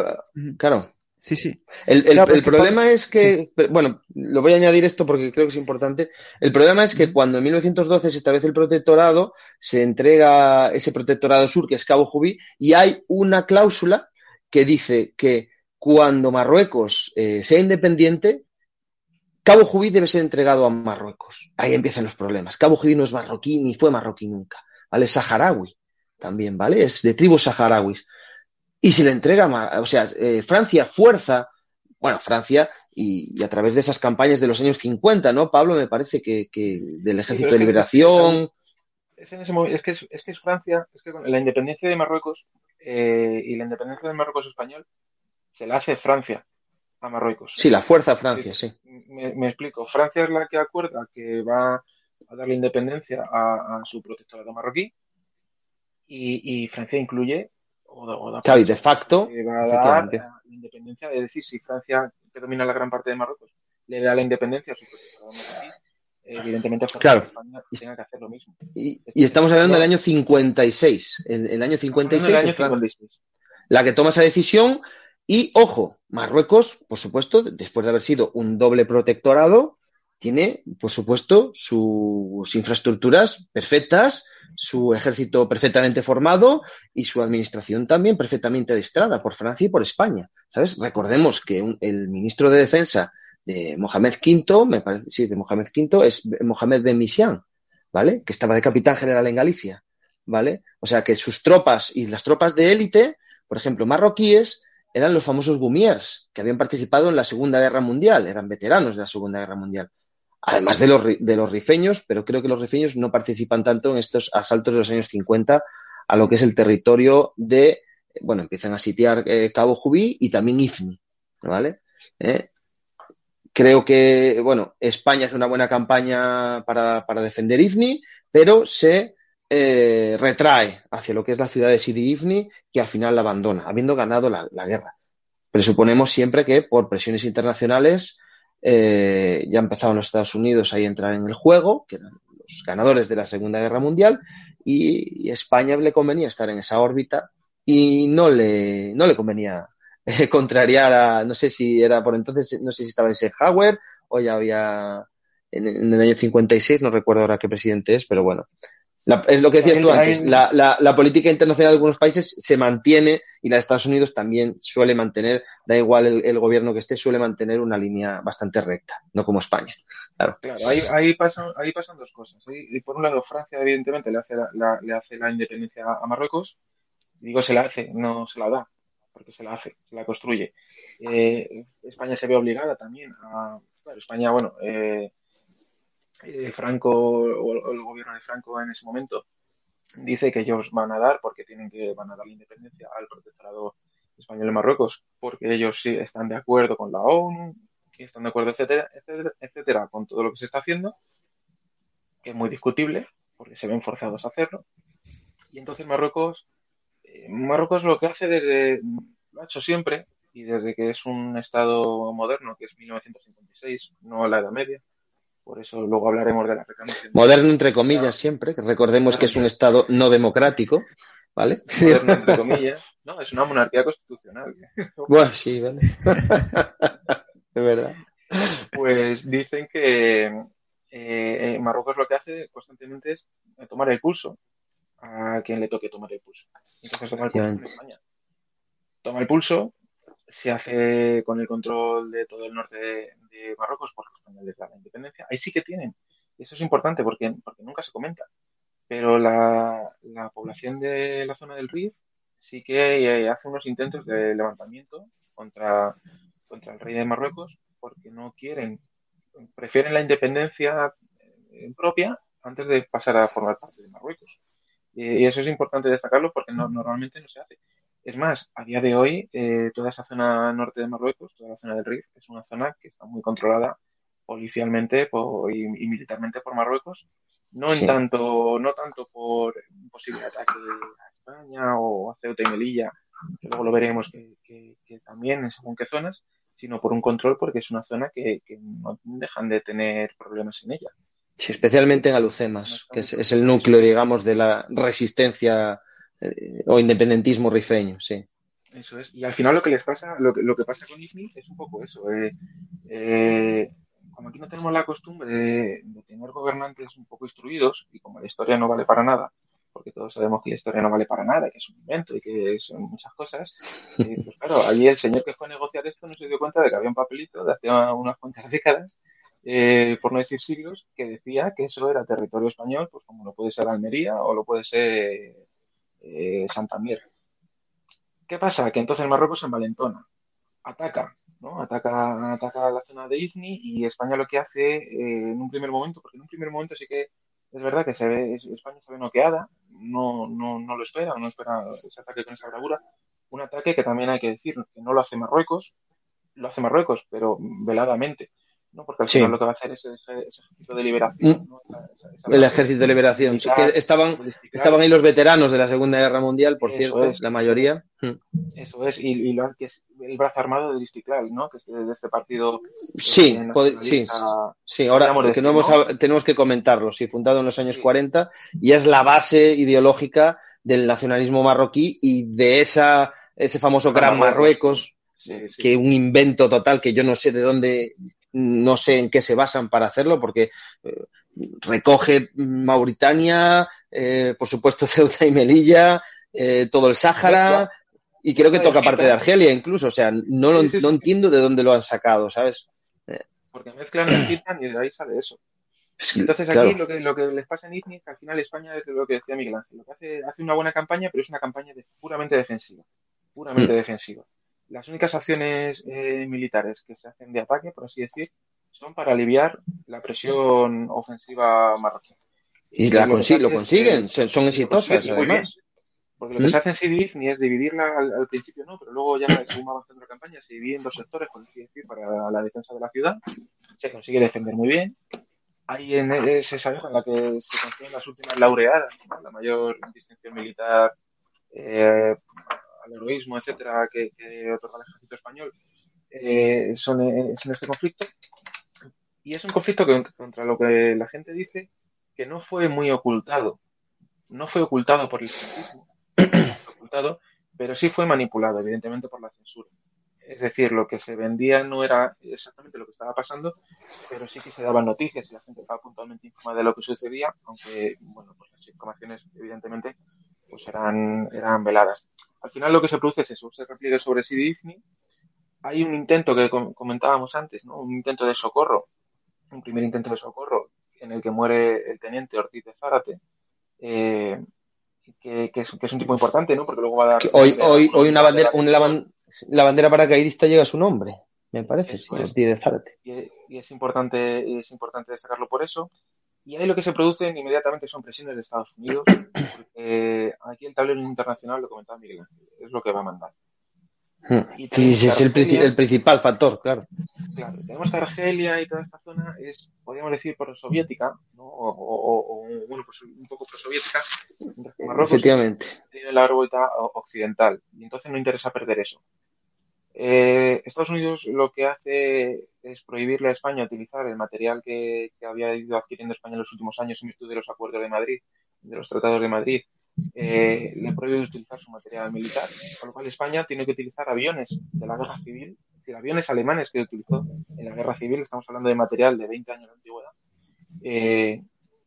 claro. Sí, sí. El, el, problema es que, bueno, lo voy a añadir esto porque creo que es importante. El problema es que cuando en 1912 se establece el protectorado, se entrega ese protectorado sur, que es Cabo Jubí, y hay una cláusula que dice que cuando Marruecos eh, sea independiente, Cabo Jubí debe ser entregado a Marruecos. Ahí empiezan los problemas. Cabo Jubí no es marroquí ni fue marroquí nunca. ¿Vale? Es saharaui también, ¿vale? Es de tribus saharauis. Y se le entrega, o sea, eh, Francia fuerza, bueno, Francia, y, a través de esas campañas de los años 50, ¿no? Pablo, me parece que, del Ejército de Liberación. Es, es, que es, Francia, es que con la independencia de Marruecos eh, y la independencia del Marruecos español se la hace Francia a Marruecos. Sí, la fuerza Francia, sí. Me, explico. Francia es la que acuerda que va a darle independencia a, su protectorado marroquí y, Francia incluye o, de facto va a dar la independencia de decir si Francia que domina la gran parte de Marruecos, le da la independencia a su evidentemente claro. España tenga que hacer lo mismo. Y, estamos hablando del año 56. El, el año 56, año 56. la que toma esa decisión. Y ojo, Marruecos, por supuesto, después de haber sido un doble protectorado, tiene, por supuesto, sus infraestructuras perfectas, su ejército perfectamente formado y su administración también perfectamente adiestrada por Francia y por España. ¿Sabes? Recordemos que el ministro de Defensa de Mohamed V, me parece, sí, de Mohamed V, es Mohamed Ben Misian, ¿vale? Que estaba de capitán general en Galicia, ¿vale? O sea que sus tropas y las tropas de élite, por ejemplo, marroquíes, eran los famosos Gumiers, que habían participado en la Segunda Guerra Mundial, eran veteranos de la Segunda Guerra Mundial. Además de los, de los rifeños, pero creo que los rifeños no participan tanto en estos asaltos de los años 50 a lo que es el territorio de, bueno, empiezan a sitiar eh, Cabo Jubí y también Ifni, ¿vale? Eh, creo que, bueno, España hace una buena campaña para, para defender Ifni, pero se eh, retrae hacia lo que es la ciudad de Sidi Ifni, que al final la abandona, habiendo ganado la, guerra. Presuponemos siempre que por presiones internacionales eh, ya empezaron los Estados Unidos a entrar en el juego, que eran los ganadores de la Segunda Guerra Mundial, y, España le convenía estar en esa órbita y no le, no le convenía eh, contrariar a, no sé si era por entonces, no sé si estaba Eisenhower o ya había en, en, el año 56, no recuerdo ahora qué presidente es, pero bueno, es lo que decías tú antes, la, la, la, política internacional de algunos países se mantiene y la de Estados Unidos también suele mantener, da igual el, el, gobierno que esté, suele mantener una línea bastante recta, no como España. Claro, claro ahí, ahí, pasan, ahí pasan dos cosas. Y por un lado, Francia evidentemente le hace la, le hace la independencia a Marruecos, digo se la hace, no se la da, porque se la hace, se la construye. Eh, España se ve obligada también a... Claro, España, bueno... Eh, eh, Franco o el gobierno de Franco en ese momento dice que ellos van a dar porque tienen que van a dar la independencia al protectorado español en Marruecos porque ellos sí están de acuerdo con la ONU y están de acuerdo etcétera etcétera etcétera con todo lo que se está haciendo que es muy discutible porque se ven forzados a hacerlo. Y entonces Marruecos eh, Marruecos lo que hace desde lo ha hecho siempre y desde que es un estado moderno que es 1956 no la Edad Media por eso luego hablaremos de la reclamación. Moderno entre comillas siempre, que recordemos que es un Estado no democrático, ¿vale? Moderno entre comillas. No, es una monarquía constitucional. Bueno, sí, vale. de verdad. Pues dicen que eh, Marruecos lo que hace constantemente es tomar el pulso a quien le toque tomar el pulso. Entonces toma el pulso en España. Toma el pulso, se hace con el control de todo el norte de, Marruecos porque España les da la independencia. Ahí sí que tienen. Y eso es importante porque, porque nunca se comenta. Pero la, la población de la zona del Rif sí que eh, hace unos intentos de levantamiento contra, contra el rey de Marruecos porque no quieren, prefieren la independencia eh, propia antes de pasar a formar parte de Marruecos. Y eso es importante destacarlo porque no, normalmente no se hace. Es más, a día de hoy, eh, toda esa zona norte de Marruecos, toda la zona del Rif, es una zona que está muy controlada policialmente y, militarmente por Marruecos. No en tanto, no tanto por un posible ataque a España o a Ceuta y Melilla, que luego lo veremos que, también en según qué zonas, sino por un control porque es una zona que, no dejan de tener problemas en ella. Sí, especialmente en Alucemas, que es, es el núcleo, digamos, de la resistencia eh, o independentismo rifeño, sí. Eso es. Y al final lo que les pasa, lo que, lo que pasa con IFNI es un poco eso. Eh, eh, como aquí no tenemos la costumbre de, tener gobernantes un poco instruidos, y como la historia no vale para nada, porque todos sabemos que la historia no vale para nada, que es un invento y que son muchas cosas, pues claro, allí el señor que fue a negociar esto no se dio cuenta de que había un papelito de hace unas cuantas décadas, por no decir siglos, que decía que eso era territorio español, pues como lo puede ser Almería o lo puede ser eh. ¿Qué pasa? Que entonces Marruecos se envalentona, ataca, ¿no? Ataca, ataca la zona de Ifni y España lo que hace eh, en un primer momento, porque en un primer momento sí que es verdad que se ve, España se ve noqueada, no, no, no lo espera, no espera ese ataque con esa bravura. Un ataque que también hay que decir que no lo hace Marruecos, lo hace Marruecos, pero veladamente. ¿No? Porque al final lo que va a hacer es ese, ejército de liberación. Mm. el ejército de liberación. estaban, estaban ahí los veteranos de la Segunda Guerra Mundial, por cierto, la mayoría. Eso es, y, lo que es el brazo armado de Istiklal, ¿no? Que es de, este partido. Sí, eh, sí, sí. Ahora porque no hemos, tenemos que comentarlo. Sí, fundado en los años 40 y es la base ideológica del nacionalismo marroquí y de esa ese famoso Gran Marruecos, que un invento total que yo no sé de dónde no sé en qué se basan para hacerlo, porque eh, recoge Mauritania, eh, por supuesto Ceuta y Melilla, eh, todo el Sáhara, y creo que toca parte de Argelia incluso, o sea, no, no entiendo de dónde lo han sacado, ¿sabes? Porque mezclan y quitan y de ahí sale eso. Entonces aquí lo, que, lo que les pasa en que al final España es lo que decía Miguel Ángel, lo que hace, hace una buena campaña, pero es una campaña puramente defensiva, puramente mm. defensiva las únicas acciones eh, militares que se hacen de ataque, por así decir, son para aliviar la presión ofensiva marroquí. Y la lo, lo consiguen, son exitosas además. Porque lo que ¿Mm? se hace en CIVIF ni es dividirla al, principio, no, pero luego ya según va avanzando la campaña se divide en dos sectores, por así decir, para la defensa de la ciudad. Se consigue defender muy bien. Hay en esa época en la que se consiguen las últimas laureadas, la mayor distinción militar eh, al heroísmo, etcétera, que, otorga el ejército español, eh, son, en este conflicto. Y es un conflicto que, contra lo que la gente dice que no fue muy ocultado. No fue ocultado por el fascismo, ocultado, pero sí fue manipulado, evidentemente, por la censura. Es decir, lo que se vendía no era exactamente lo que estaba pasando, pero sí que se daban noticias y la gente estaba puntualmente informada de lo que sucedía, aunque, bueno, pues las informaciones, evidentemente, pues eran, eran veladas. Al final lo que se produce es eso, se repliegue sobre Sidifni. Hay un intento que comentábamos antes, ¿no? Un intento de socorro, un primer intento de socorro en el que muere el teniente Ortiz de Zárate, eh, que, es, un tipo importante, ¿no? Porque luego va a dar... Hoy, hoy, hoy una bandera, la bandera paracaidista llega a su nombre, me parece, Ortiz de Zárate. Y, y, es importante, es importante destacarlo por eso. Y ahí lo que se produce inmediatamente son presiones de Estados Unidos, porque aquí el tablero internacional, lo comentaba Miguel es lo que va a mandar. Hmm. Y sí, es el, principal factor, claro. Claro, tenemos que Argelia y toda esta zona es, podríamos decir, pro-soviética, ¿no? o, bueno, pues un poco pro-soviética. Marruecos Efectivamente. tiene la órbita occidental, y entonces no interesa perder eso. Eh, Estados Unidos lo que hace es prohibirle a España utilizar el material que, había ido adquiriendo España en los últimos años en virtud de los acuerdos de Madrid, de los tratados de Madrid. Eh, le prohíbe utilizar su material militar, con lo cual España tiene que utilizar aviones de la guerra civil, es decir, aviones alemanes que utilizó en la guerra civil, estamos hablando de material de 20 años de antigüedad, eh,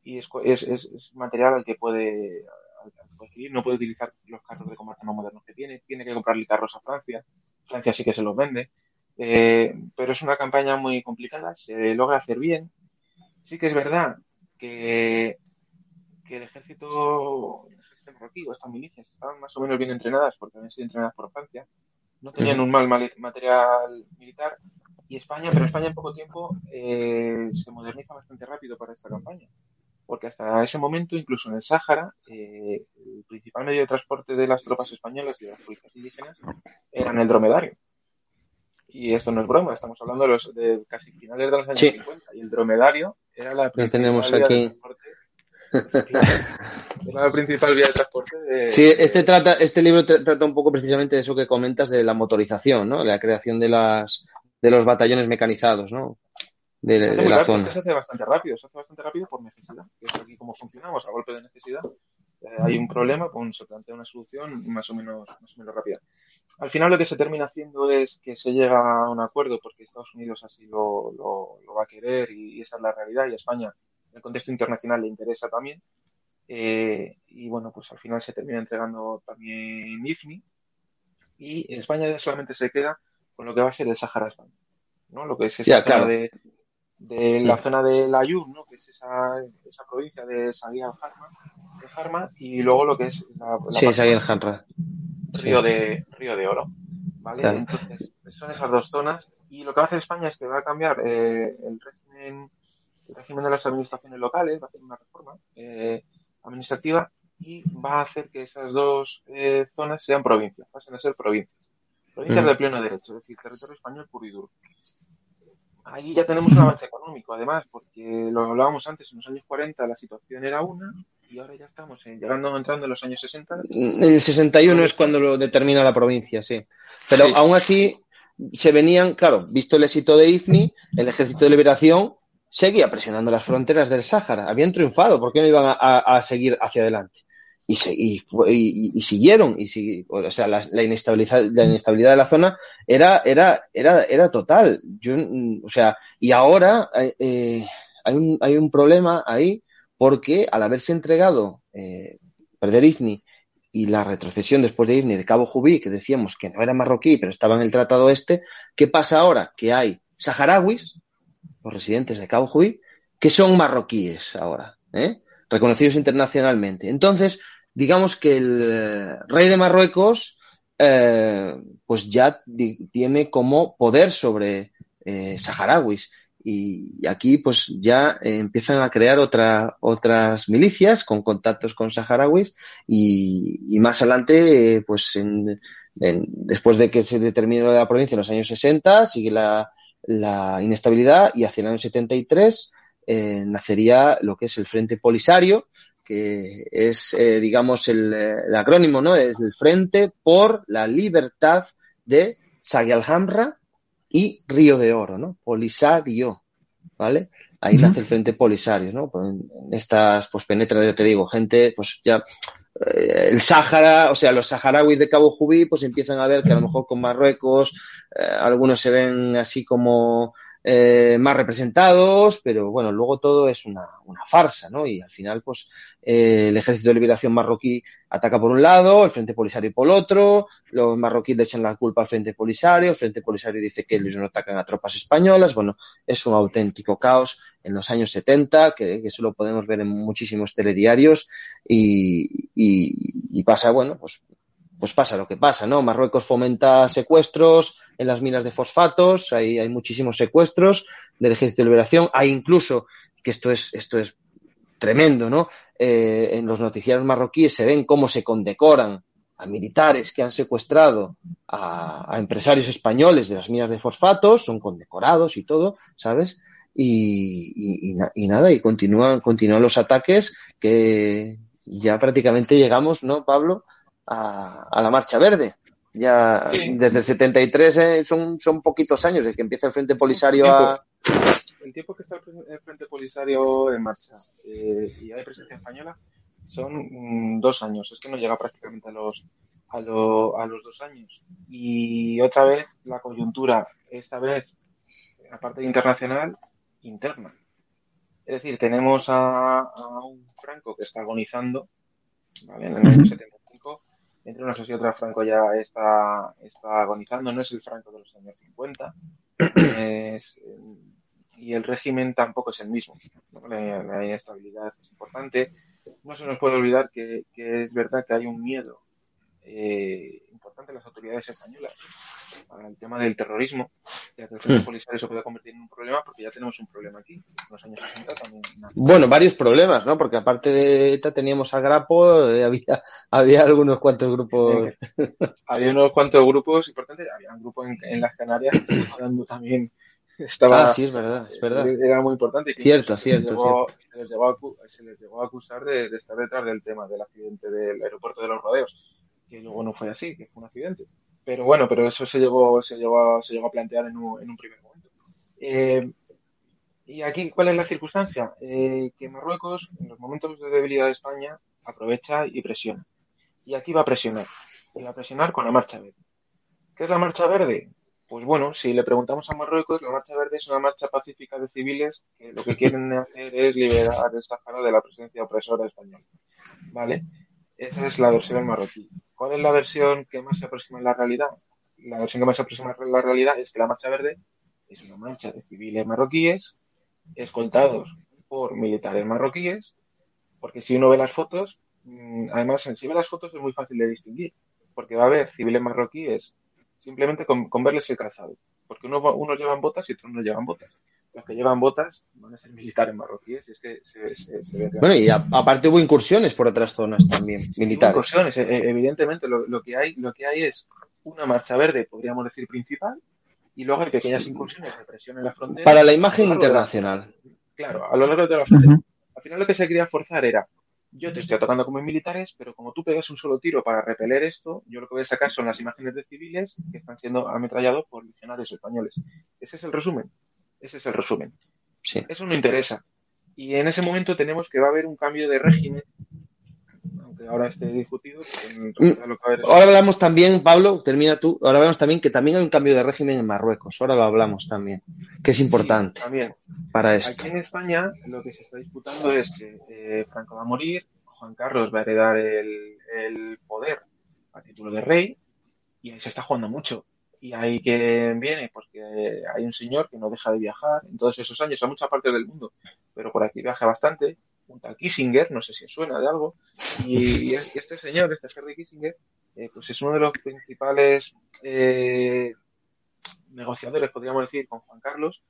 y es, es, material al que puede, adquirir, no puede utilizar los carros de combate más modernos que tiene, tiene que comprarle carros a Francia, Francia sí que se los vende, eh, pero es una campaña muy complicada, se logra hacer bien. Sí que es verdad que, el ejército, el ejército marroquí o estas milicias estaban más o menos bien entrenadas porque habían sido entrenadas por Francia, no tenían un mal material militar y España, pero España en poco tiempo eh, se moderniza bastante rápido para esta campaña. Porque hasta ese momento, incluso en el Sáhara, eh, el principal medio de transporte de las tropas españolas y de las policías indígenas eran el dromedario. Y esto no es broma, estamos hablando de, los, de casi finales de los años 50. Y el dromedario era la principal tenemos vía aquí. de transporte. era la principal vía de transporte. De, sí, este, trata, este libro trata un poco precisamente de eso que comentas de la motorización, ¿no? La creación de, las, de los batallones mecanizados, ¿no? De, la zona. Se hace bastante rápido, se hace bastante rápido por necesidad, que es aquí como funcionamos, a golpe de necesidad. Eh, hay un problema, pues se plantea una solución más o menos, más o menos rápida. Al final lo que se termina haciendo es que se llega a un acuerdo porque Estados Unidos así lo, lo, va a querer y, esa es la realidad y a España en el contexto internacional le interesa también. Eh, y bueno, pues al final se termina entregando también IFNI y España solamente se queda con lo que va a ser el Sahara España, ¿no? Lo que es esa zona de, de, la zona de la Ayub, ¿no? Que es esa, esa provincia de Saguía de Jarma y luego lo que es la, la sí, el Jarra Río, de, Río de Oro. ¿vale? Entonces, son esas dos zonas. Y lo que va a hacer España es que va a cambiar eh, el, régimen, el régimen de las administraciones locales, va a hacer una reforma eh, administrativa y va a hacer que esas dos eh, zonas sean provincias, pasen a ser provincias. Provincias de pleno derecho, es decir, territorio español puro y duro. Ahí ya tenemos un avance económico, además, porque lo hablábamos antes, en los años 40 la situación era una y ahora ya estamos llegando, entrando en los años 60. El 61 es cuando lo determina la provincia, sí. Pero aún así se venían, claro, visto el éxito de IFNI, el Ejército de Liberación seguía presionando las fronteras del Sáhara. Habían triunfado, ¿por qué no iban a, seguir hacia adelante? Y, y, siguieron, y o sea, la, inestabilidad, la inestabilidad de la zona era, era, era, era total. Yo, o sea, y ahora eh, hay, un, hay un problema ahí porque al haberse entregado eh, perder IFNI y la retrocesión después de IFNI de Cabo Jubí, que decíamos que no era marroquí, pero estaba en el Tratado Este, ¿qué pasa ahora? Que hay saharauis, los residentes de Cabo Jubí, que son marroquíes ahora, ¿eh? reconocidos internacionalmente. Entonces, digamos que el eh, rey de Marruecos, eh, pues ya tiene como poder sobre saharauis. Y, aquí pues ya empiezan a crear otra, otras milicias con contactos con saharauis y, más adelante pues después de que se determine la provincia en los años 60 sigue la, la inestabilidad y hacia el año 73 eh, nacería lo que es el Frente Polisario, que es, eh, digamos, el, el, acrónimo, ¿no? Es el Frente por la Libertad de Sagialhamra y Río de Oro, ¿no? Polisario, ¿vale? Ahí nace el Frente Polisario, ¿no? Pues en estas, pues penetra, ya te digo, gente, pues ya eh, el Sáhara, o sea, los saharauis de Cabo Jubí, pues empiezan a ver que a lo mejor con Marruecos eh, algunos se ven así como eh, más representados, pero bueno, luego todo es una, una farsa, ¿no? Y al final, pues, eh, el Ejército de Liberación marroquí ataca por un lado, el Frente Polisario por otro, los marroquíes le echan la culpa al Frente Polisario, el Frente Polisario dice que ellos no atacan a tropas españolas, bueno, es un auténtico caos en los años 70, que, que eso lo podemos ver en muchísimos telediarios, y, y, y pasa, bueno, pues pues pasa lo que pasa, ¿no? Marruecos fomenta secuestros en las minas de fosfatos, hay, hay muchísimos secuestros del Ejército de Liberación, hay incluso, que esto es, esto es tremendo, ¿no? Eh, en los noticiarios marroquíes se ven cómo se condecoran a militares que han secuestrado a, a, empresarios españoles de las minas de fosfatos, son condecorados y todo, ¿sabes? Y, y, y, y nada, y continúan, continúan los ataques que ya prácticamente llegamos, ¿no, Pablo? A, a la Marcha Verde. Ya desde el 73 eh, son, son poquitos años de que empieza el Frente Polisario el a... El tiempo que está el Frente Polisario en marcha eh, y hay presencia española son mm, dos años. Es que no llega prácticamente a los, a, lo, a los dos años. Y otra vez la coyuntura, esta vez, aparte de internacional, interna. Es decir, tenemos a, a un Franco que está agonizando ¿vale? en el año 75 entre unas y otras Franco ya está, está agonizando, no es el Franco de los años 50, es, y el régimen tampoco es el mismo. La, inestabilidad es importante. No se nos puede olvidar que, que es verdad que hay un miedo eh, importante en las autoridades españolas para el tema del terrorismo, ya que el Frente Polisario se puede convertir en un problema porque ya tenemos un problema aquí. En los años 60 también. Bueno, varios problemas, ¿no? Porque aparte de ETA teníamos a Grapo, eh, había, había algunos cuantos grupos. había unos cuantos grupos importantes, había un grupo en, en las Canarias que estaba dando también. Estaba, ah, sí, es verdad, es verdad. Era muy importante. Cierto, se cierto, llegó, cierto. Se les, llegó a, se les llegó a acusar de, de estar detrás del tema del accidente del aeropuerto de los rodeos, que luego no fue así, que fue un accidente pero bueno, pero eso se llegó, se llegó, se llegó a plantear en un, en un primer momento. Eh, y aquí, ¿cuál es la circunstancia? Eh, que Marruecos, en los momentos de debilidad de España, aprovecha y presiona. Y aquí va a presionar. Y va a presionar con la marcha verde. ¿Qué es la marcha verde? Pues bueno, si le preguntamos a Marruecos, la marcha verde es una marcha pacífica de civiles que lo que quieren hacer es liberar el Sahara de la presencia opresora española. ¿Vale? Esa es la versión marroquí. ¿Cuál es la versión que más se aproxima a la realidad? La versión que más se aproxima a la realidad es que la Marcha Verde es una marcha de civiles marroquíes escoltados por militares marroquíes, porque si uno ve las fotos, mm, además, si ve las fotos es muy fácil de distinguir, porque va a haber civiles marroquíes simplemente con, verles el calzado, porque uno, unos llevan botas y otros no llevan botas los que llevan botas van a ser militares marroquíes. Y es que se, se, se ve bueno, y a, aparte hubo incursiones por otras zonas también, militares. Incursiones, evidentemente. Lo, lo, que hay, lo que hay es una marcha verde, podríamos decir, principal, y luego hay pequeñas incursiones de presión en la frontera. Para la imagen internacional. claro, a lo largo de la frontera. Al final lo que se quería forzar era, yo te estoy atacando como militares, pero como tú pegas un solo tiro para repeler esto, yo lo que voy a sacar son las imágenes de civiles que están siendo ametrallados por legionarios españoles. Ese es el resumen. Ese es el resumen. Sí. Eso no interesa. Y en ese momento tenemos que va a haber un cambio de régimen aunque ahora esté discutido. Mm, ahora hablamos también, Pablo, termina tú, ahora hablamos también que también hay un cambio de régimen en Marruecos, ahora lo hablamos también, que es importante también. para esto. Aquí en España lo que se está disputando es que eh, Franco va a morir, Juan Carlos va a heredar el, el poder a título de rey y ahí se está jugando mucho. Y ahí que viene, porque hay un señor que no deja de viajar en todos esos años a muchas partes del mundo, pero por aquí viaja bastante un tal Kissinger, no sé si suena de algo, y, este señor, este Henry Kissinger, eh, pues es uno de los principales eh, negociadores, podríamos decir, con Juan Carlos,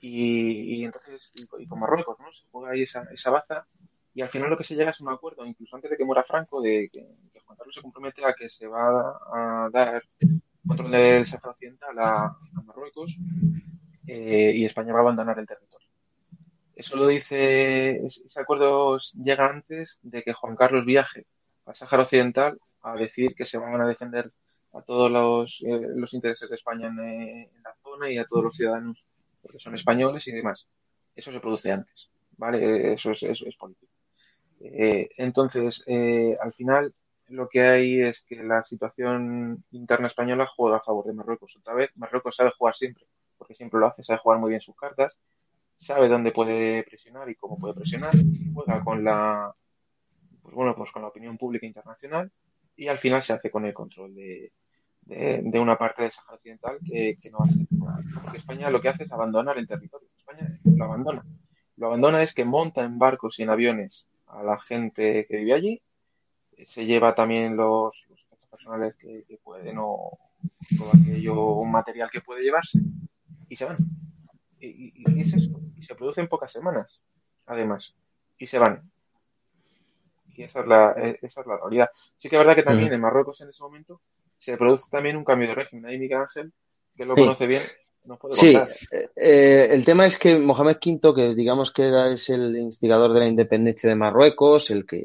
y, entonces, y, con Marruecos, ¿no? Se juega ahí esa, esa baza, y al final lo que se llega es un acuerdo, incluso antes de que muera Franco, de que, Juan Carlos se compromete a que se va a, dar control del Sahara Occidental a, Marruecos, eh, y España va a abandonar el territorio. Eso lo dice, ese acuerdo llega antes de que Juan Carlos viaje al Sáhara Occidental a decir que se van a defender a todos los, eh, intereses de España en, la zona y a todos los ciudadanos porque son españoles y demás. Eso se produce antes, ¿vale? Eso es, eso es político. Eh, entonces, eh, al final, lo que hay es que la situación interna española juega a favor de Marruecos. Otra vez, Marruecos sabe jugar siempre, porque siempre lo hace, sabe jugar muy bien sus cartas sabe dónde puede presionar y cómo puede presionar, juega con la, pues bueno, pues con la opinión pública internacional y al final se hace con el control de, de, una parte del Sahara Occidental que, no va a ser porque España lo que hace es abandonar el territorio. España lo abandona. Lo abandona es que monta en barcos y en aviones a la gente que vive allí, se lleva también los, los personales que, que pueden o todo aquello material que puede llevarse y se van. Y, es eso. Y se produce en pocas semanas, además. Y se van. Y esa es la, eh, esa es la realidad. Sí que es verdad que también en Marruecos en ese momento se produce también un cambio de régimen. Ahí Miguel Ángel, que lo conoce bien, puede Sí, eh, el tema es que Mohamed V, que digamos que era es el instigador de la independencia de Marruecos, el que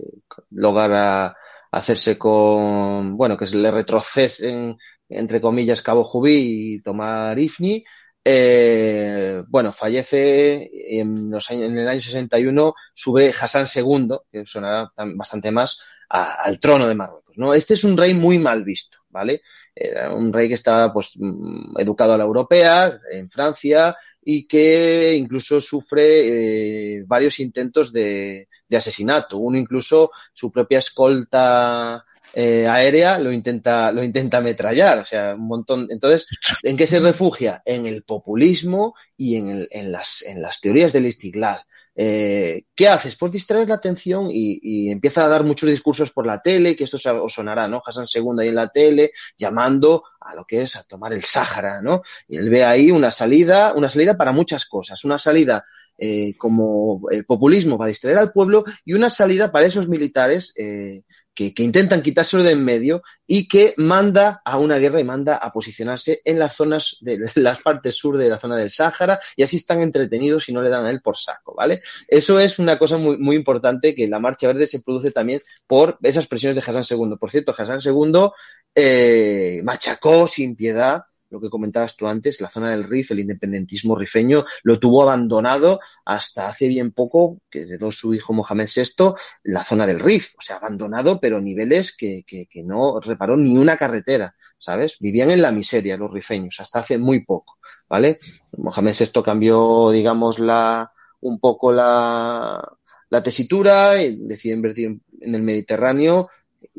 lograra hacerse con, bueno, que se le retrocesen, entre comillas, Cabo Jubí y tomar Ifni, eh, bueno, fallece en, los años, en el año 61, sube Hassan II, que sonará bastante más, al trono de Marruecos. ¿No? Este es un rey muy mal visto, ¿vale? Era un rey que estaba pues, mm, educado a la europea, en Francia, y que incluso sufre eh, varios intentos de, asesinato. Uno incluso, su propia escolta eh, aérea lo intenta, lo intenta ametrallar, o sea, un montón. Entonces, ¿en qué se refugia? En el populismo y en, el, en, las, en las teorías del Istiklal. Eh, ¿Qué haces? Pues distraer la atención y, y, empieza a dar muchos discursos por la tele, que esto os sonará, ¿no? Hassan II ahí en la tele, llamando a lo que es a tomar el Sáhara, ¿no? Y él ve ahí una salida, una salida para muchas cosas, una salida eh, como el populismo para distraer al pueblo y una salida para esos militares eh, que, intentan quitárselo de en medio y que manda a una guerra y manda a posicionarse en las zonas de las partes sur de la zona del Sáhara y así están entretenidos y no le dan a él por saco, ¿vale? Eso es una cosa muy, muy importante que la Marcha Verde se produce también por esas presiones de Hassan II. Por cierto, Hassan II eh, machacó sin piedad lo que comentabas tú antes, la zona del RIF, el independentismo rifeño, lo tuvo abandonado hasta hace bien poco, que heredó su hijo Mohamed VI, la zona del RIF, o sea, abandonado, pero niveles que, que, que no reparó ni una carretera, ¿sabes? Vivían en la miseria los rifeños, hasta hace muy poco, ¿vale? Mohamed VI cambió, digamos, la, un poco la, la tesitura decidió invertir en el Mediterráneo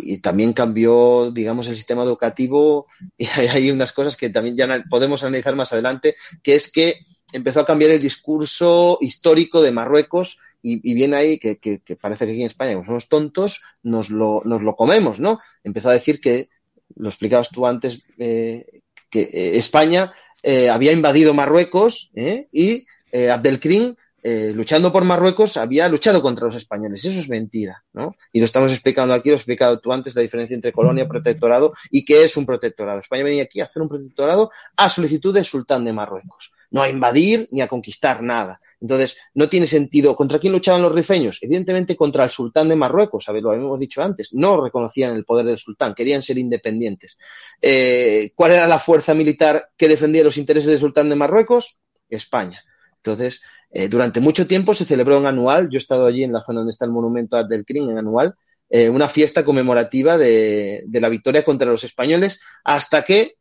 y también cambió, digamos, el sistema educativo y hay unas cosas que también ya podemos analizar más adelante, que es que empezó a cambiar el discurso histórico de Marruecos y, viene ahí que, que, parece que aquí en España, como somos tontos, nos lo, nos lo comemos, ¿no? Empezó a decir que, lo explicabas tú antes, eh, que eh, España eh, había invadido Marruecos y Abdelkrim eh, luchando por Marruecos, había luchado contra los españoles. Eso es mentira, ¿no? Y lo estamos explicando aquí, lo has explicado tú antes, la diferencia entre colonia, protectorado y qué es un protectorado. España venía aquí a hacer un protectorado a solicitud del sultán de Marruecos, no a invadir ni a conquistar nada. Entonces, no tiene sentido. ¿Contra quién luchaban los rifeños? Evidentemente contra el sultán de Marruecos, lo habíamos dicho antes. No reconocían el poder del sultán, querían ser independientes. Eh, ¿Cuál era la fuerza militar que defendía los intereses del sultán de Marruecos? España. Entonces, eh, durante mucho tiempo se celebró en anual, yo he estado allí en la zona donde está el monumento a Crin, en anual, eh, una fiesta conmemorativa de, la victoria contra los españoles, hasta que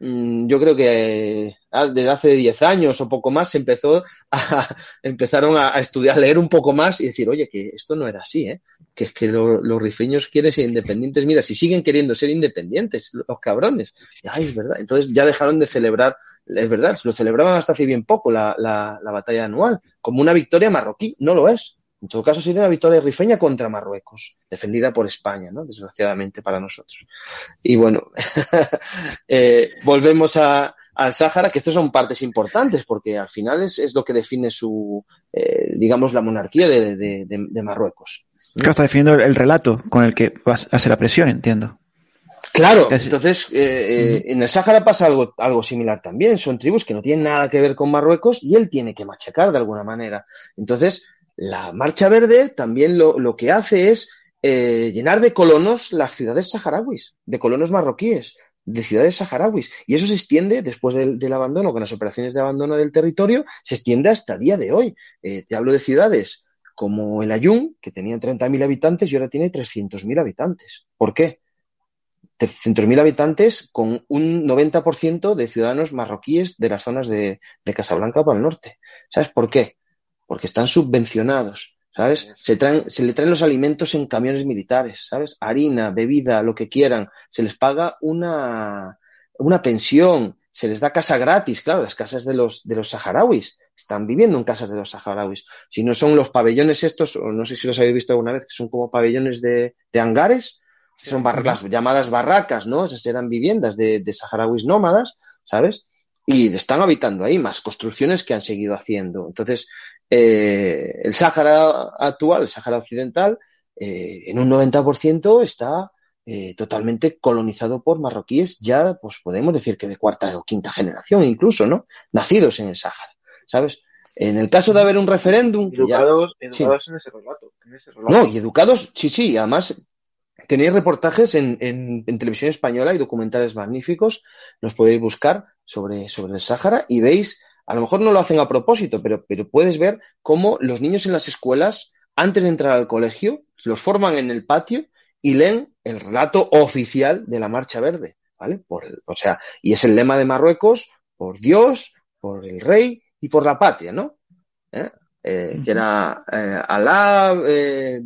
yo creo que ah, desde hace 10 años o poco más se empezó a, empezaron a, estudiar, a leer un poco más y decir, oye, que esto no era así, ¿eh? que es que los rifeños quieren ser independientes. Mira, si siguen queriendo ser independientes, los cabrones. Ay, es verdad. Entonces ya dejaron de celebrar, es verdad, lo celebraban hasta hace bien poco la, la, la batalla anual, como una victoria marroquí. No lo es. En todo caso, sería una victoria rifeña contra Marruecos, defendida por España, ¿no? Desgraciadamente para nosotros. Y bueno, eh, volvemos a, al Sáhara, que estas son partes importantes, porque al final es, es lo que define su, eh, digamos, la monarquía de, de, de, Marruecos. Claro, está definiendo el, relato con el que hace la presión, entiendo. Claro, entonces eh, eh, en el Sáhara pasa algo, algo similar también. Son tribus que no tienen nada que ver con Marruecos y él tiene que machacar de alguna manera. Entonces, la Marcha Verde también lo, lo que hace es eh, llenar de colonos las ciudades saharauis, de colonos marroquíes de ciudades saharauis. Y eso se extiende, después del, abandono, con las operaciones de abandono del territorio, se extiende hasta día de hoy. Eh, te hablo de ciudades como el Ayun, que tenía 30.000 habitantes y ahora tiene 300.000 habitantes. ¿Por qué? 300.000 habitantes con un 90% de ciudadanos marroquíes de las zonas de, de Casablanca para el norte. ¿Sabes por qué? Porque están subvencionados ¿sabes? Se, traen, se le traen los alimentos en camiones militares, ¿sabes? Harina, bebida, lo que quieran. Se les paga una, una pensión, se les da casa gratis, claro, las casas de los, de los saharauis. Están viviendo en casas de los saharauis. Si no son los pabellones estos, o no sé si los habéis visto alguna vez, que son como pabellones de, de hangares, son las llamadas barracas, ¿no? Esas eran viviendas de, de saharauis nómadas, ¿sabes? Y están habitando ahí, más construcciones que han seguido haciendo. Entonces, eh, el Sáhara actual, el Sáhara occidental, eh, en un 90% está eh, totalmente colonizado por marroquíes, ya pues podemos decir que de cuarta o quinta generación incluso, ¿no? Nacidos en el Sáhara, ¿sabes? En el caso de haber un referéndum... Educados, en, ese relato, No, y educados, sí, sí, además tenéis reportajes en, en, en, televisión española y documentales magníficos, los podéis buscar sobre, sobre el Sáhara y veis a lo mejor no lo hacen a propósito, pero, pero puedes ver cómo los niños en las escuelas, antes de entrar al colegio, los forman en el patio y leen el relato oficial de la Marcha Verde, ¿vale? Por o sea, y es el lema de Marruecos por Dios, por el rey y por la patria, ¿no? ¿Eh? Eh, que era eh, Alá, eh,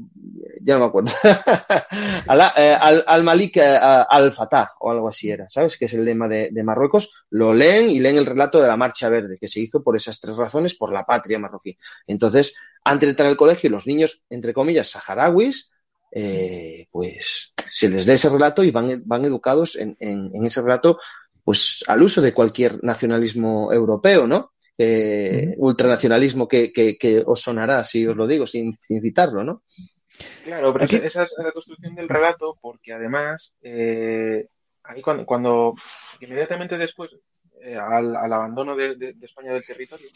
ya no me acuerdo, Alá, eh, al, al, Malik eh, al Fatah o algo así era, ¿sabes? Que es el lema de, de, Marruecos. Lo leen y leen el relato de la Marcha Verde, que se hizo por esas tres razones, por la patria marroquí. Entonces, antes de entrar al colegio, los niños, entre comillas, saharauis, pues se les lee ese relato y van, van educados en, en, en ese relato pues al uso de cualquier nacionalismo europeo, ¿no? Eh, ultranacionalismo que, que, que, os sonará, si os lo digo, sin, sin citarlo, ¿no? Claro, pero esa es la construcción del relato, porque además, eh, ahí cuando, cuando, inmediatamente después, eh, al, al, abandono de, de, de, España del territorio,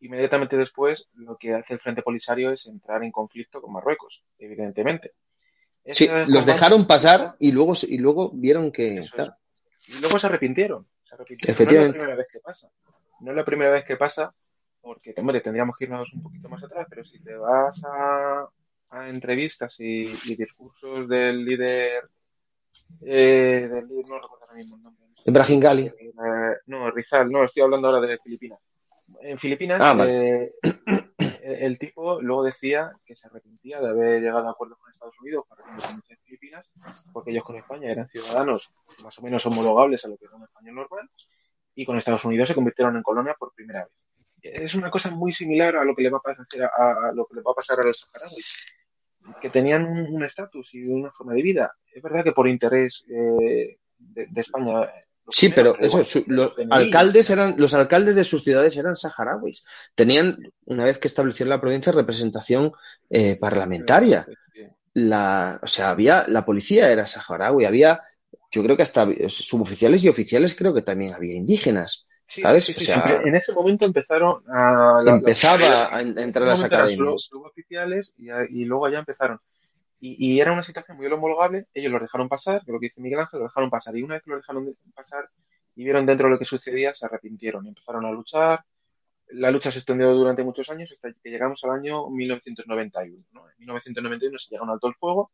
inmediatamente después lo que hace el Frente Polisario es entrar en conflicto con Marruecos, evidentemente. Sí, los dejaron pasar y luego, y luego vieron que... Claro. Y luego se arrepintieron. Se arrepintieron. Efectivamente. No es la primera vez que pasa no es la primera vez que pasa, porque hombre, tendríamos que irnos un poquito más atrás, pero si te vas a, a entrevistas y, y, discursos del líder, eh, del líder, no recuerdo ahora mismo el nombre. Ibrahim Gali. Eh, no, Rizal, no, estoy hablando ahora de Filipinas. En Filipinas, ah, vale. eh, el tipo luego decía que se arrepentía de haber llegado a acuerdos con Estados Unidos para la independencia de Filipinas, porque ellos con España eran ciudadanos más o menos homologables a lo que era un español normal, y con Estados Unidos se convirtieron en colonia por primera vez. Es una cosa muy similar a lo que le va a pasar a, a lo que le va a pasar a los saharauis, que tenían un estatus y una forma de vida. Es verdad que por interés eh, de, de, España Sí, pero eso, los alcaldes eran, los alcaldes de sus ciudades eran saharauis. Tenían, una vez que establecieron la provincia, representación eh, parlamentaria. La, o sea, había, la policía era saharaui, había, yo creo que hasta suboficiales y oficiales creo que también había indígenas. ¿Sabes? en ese momento empezaron a. empezaba a entrar las academias. Suboficiales y, y luego ya empezaron. Y, era una situación muy homologable, ellos lo dejaron pasar, lo que dice Miguel Ángel, lo dejaron pasar. Y una vez que lo dejaron pasar y vieron dentro de lo que sucedía, se arrepintieron y empezaron a luchar. La lucha se extendió durante muchos años hasta que llegamos al año 1991. En 1991 se llega un alto el fuego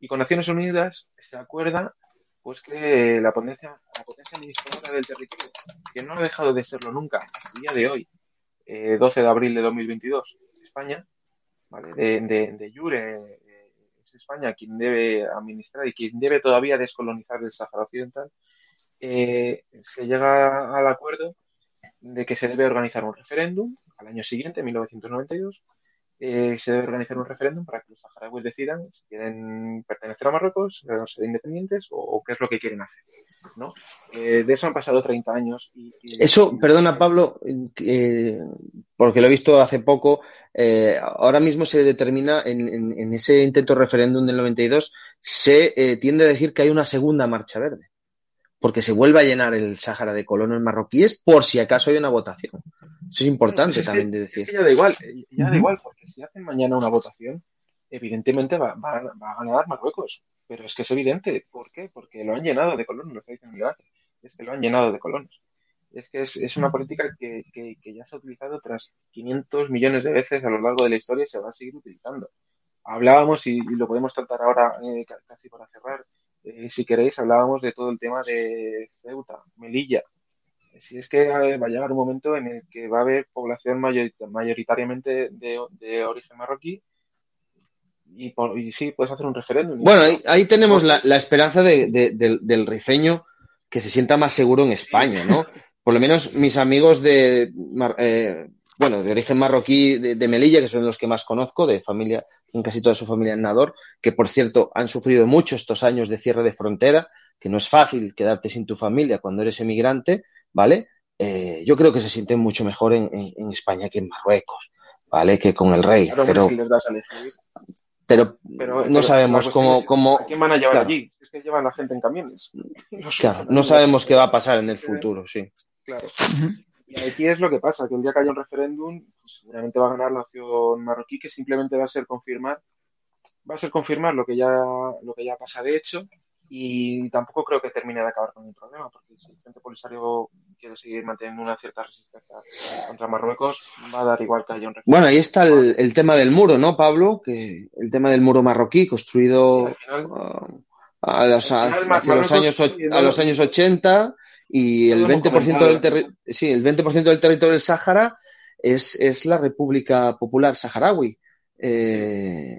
y con Naciones Unidas se acuerda pues que la potencia, la potencia administradora del territorio, que no ha dejado de serlo nunca, a día de hoy, 12 eh, de abril de 2022, España, ¿vale? de, de, de Jure, España quien debe administrar y quien debe todavía descolonizar el Sáhara Occidental, eh, se llega al acuerdo de que se debe organizar un referéndum al año siguiente, 1992, eh, se debe organizar un referéndum para que los saharauis decidan si quieren pertenecer a Marruecos, ser independientes o, qué es lo que quieren hacer. ¿no? Eh, de eso han pasado 30 años. Y, eso, perdona Pablo, porque lo he visto hace poco, eh, ahora mismo se determina en, ese intento referéndum del 92, se tiende a decir que hay una segunda marcha verde porque se vuelve a llenar el Sáhara de colonos marroquíes por si acaso hay una votación. Eso es importante pues también de decir. ya da igual, ya da igual, porque si hacen mañana una votación, evidentemente va, a ganar Marruecos. Pero es que es evidente. ¿Por qué? Porque lo han llenado de colonos, lo está diciendo Es que lo han llenado de colonos. Es que es, una política que, ya se ha utilizado tras 500 millones de veces a lo largo de la historia y se va a seguir utilizando. Hablábamos, y, lo podemos tratar ahora eh, casi para cerrar, eh, si queréis, hablábamos de todo el tema de Ceuta, Melilla. Si es que va a llegar un momento en el que va a haber población mayoritariamente de, origen marroquí y, sí, puedes hacer un referéndum. Bueno, ahí, tenemos la, esperanza del rifeño que se sienta más seguro en España, ¿no? Por lo menos mis amigos de, eh, bueno, de origen marroquí de, Melilla, que son los que más conozco, de familia, en casi toda su familia en Nador, que por cierto han sufrido mucho estos años de cierre de frontera, que no es fácil quedarte sin tu familia cuando eres emigrante, ¿vale? Eh, yo creo que se sienten mucho mejor en, España que en Marruecos, ¿vale? Que con el rey. pero, pero, no sabemos cómo, cómo... ¿A quién van a llevar allí? Es que llevan a la gente en camiones. claro, no sabemos qué va a pasar en el futuro, sí. Claro. Y aquí es lo que pasa, que el día que haya un referéndum, pues, seguramente va a ganar la nación marroquí, que simplemente va a ser confirmar, va a ser confirmar lo que ya, lo que ya pasa de hecho, y tampoco creo que termine de acabar con el problema, porque si el Frente Polisario quiere seguir manteniendo una cierta resistencia contra Marruecos, va a dar igual que haya un referéndum. Bueno, ahí está el, tema del muro, ¿no, Pablo? Que el tema del muro marroquí construido a, los, los años, a los años 80 y el 20%, del sí, el 20 del territorio del Sáhara es, es la República Popular Saharaui. Eh,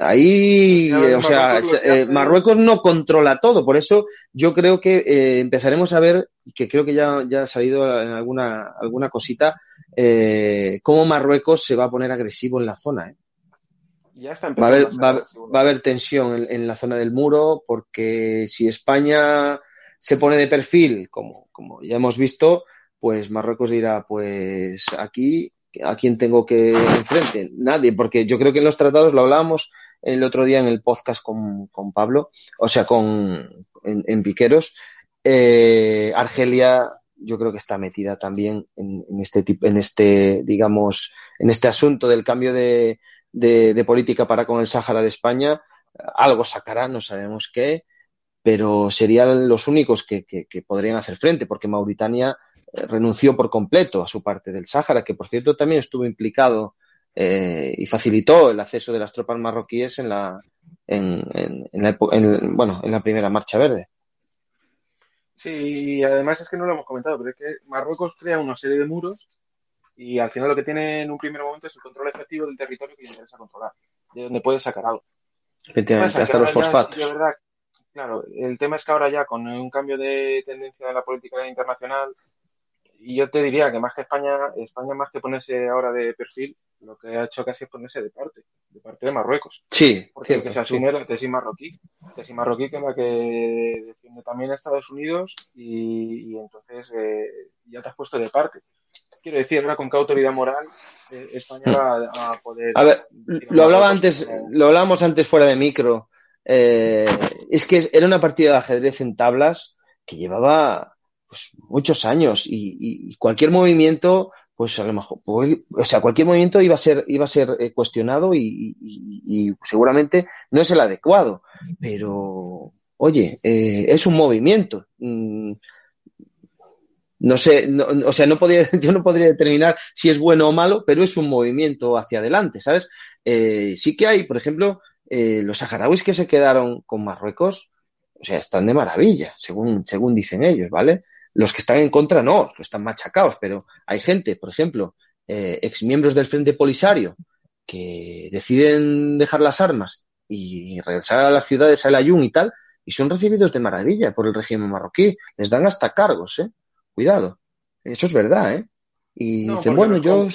ahí, o sea, eh, Marruecos no controla todo, por eso yo creo que eh, empezaremos a ver, que creo que ya, ya ha salido en alguna, alguna cosita, eh, cómo Marruecos se va a poner agresivo en la zona. Ya está va, a haber, va, va, a haber tensión en, en, la zona del muro, porque si España se pone de perfil, como, como ya hemos visto, pues Marruecos dirá, pues aquí, ¿a quién tengo que enfrente? Nadie, porque yo creo que en los tratados lo hablábamos el otro día en el podcast con, con Pablo, o sea, con, en, en Piqueros, eh, Argelia yo creo que está metida también en, en, este tipo, en este, digamos, en este asunto del cambio de, de, de política para con el Sáhara de España. Algo sacará, no sabemos qué, pero serían los únicos que, podrían hacer frente, porque Mauritania eh, renunció por completo a su parte del Sáhara, que por cierto también estuvo implicado eh, y facilitó el acceso de las tropas marroquíes en la, en, la, bueno, en la primera marcha verde. Sí, y además es que no lo hemos comentado, pero es que Marruecos crea una serie de muros y al final lo que tiene en un primer momento es el control efectivo del territorio que le interesa controlar, de donde puede sacar algo. Efectivamente, hasta los fosfatos. Claro, el tema es que ahora ya con un cambio de tendencia de la política internacional, y yo te diría que más que España, España más que ponerse ahora de perfil, lo que ha hecho casi es ponerse de parte. de parte de Marruecos. Sí, porque se asume la tesis marroquí, tesis marroquí que es la que defiende también Estados Unidos y, entonces eh, ya te has puesto de parte. Quiero decir, ahora con qué autoridad moral eh, España hmm. va a poder. A ver, lo hablaba antes, lo hablábamos antes fuera de micro. Eh, es que era una partida de ajedrez en tablas que llevaba pues, muchos años y, cualquier movimiento pues a lo mejor, pues, o sea, cualquier movimiento iba a ser, iba a ser eh, cuestionado y, seguramente no es el adecuado, pero oye, eh, es un movimiento. Mm, no sé, o sea, no podría, yo no podría determinar si es bueno o malo, pero es un movimiento hacia adelante, ¿sabes? Sí que hay, por ejemplo, los saharauis que se quedaron con Marruecos, o sea, están de maravilla, según, según dicen ellos, ¿vale? Los que están en contra no, están machacados, pero hay gente, por ejemplo, eh, exmiembros del Frente Polisario, que deciden dejar las armas y regresar a las ciudades al Ayun y tal, y son recibidos de maravilla por el régimen marroquí. Les dan hasta cargos, ¿eh? Cuidado. Eso es verdad, ¿eh? Y dicen, bueno, yo...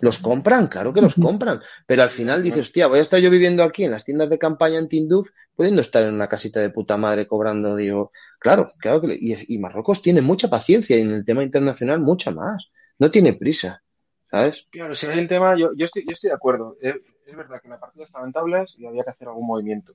Los compran, claro que los compran. Pero al final dices, hostia, voy a estar yo viviendo aquí en las tiendas de campaña en Tinduf, pudiendo estar en una casita de puta madre cobrando, digo, claro, claro que. Y, Marruecos tiene mucha paciencia y en el tema internacional mucha más. No tiene prisa, ¿sabes? Claro, si hay el tema, yo, yo, estoy, yo estoy de acuerdo. Es, verdad que la partida estaba en tablas y había que hacer algún movimiento.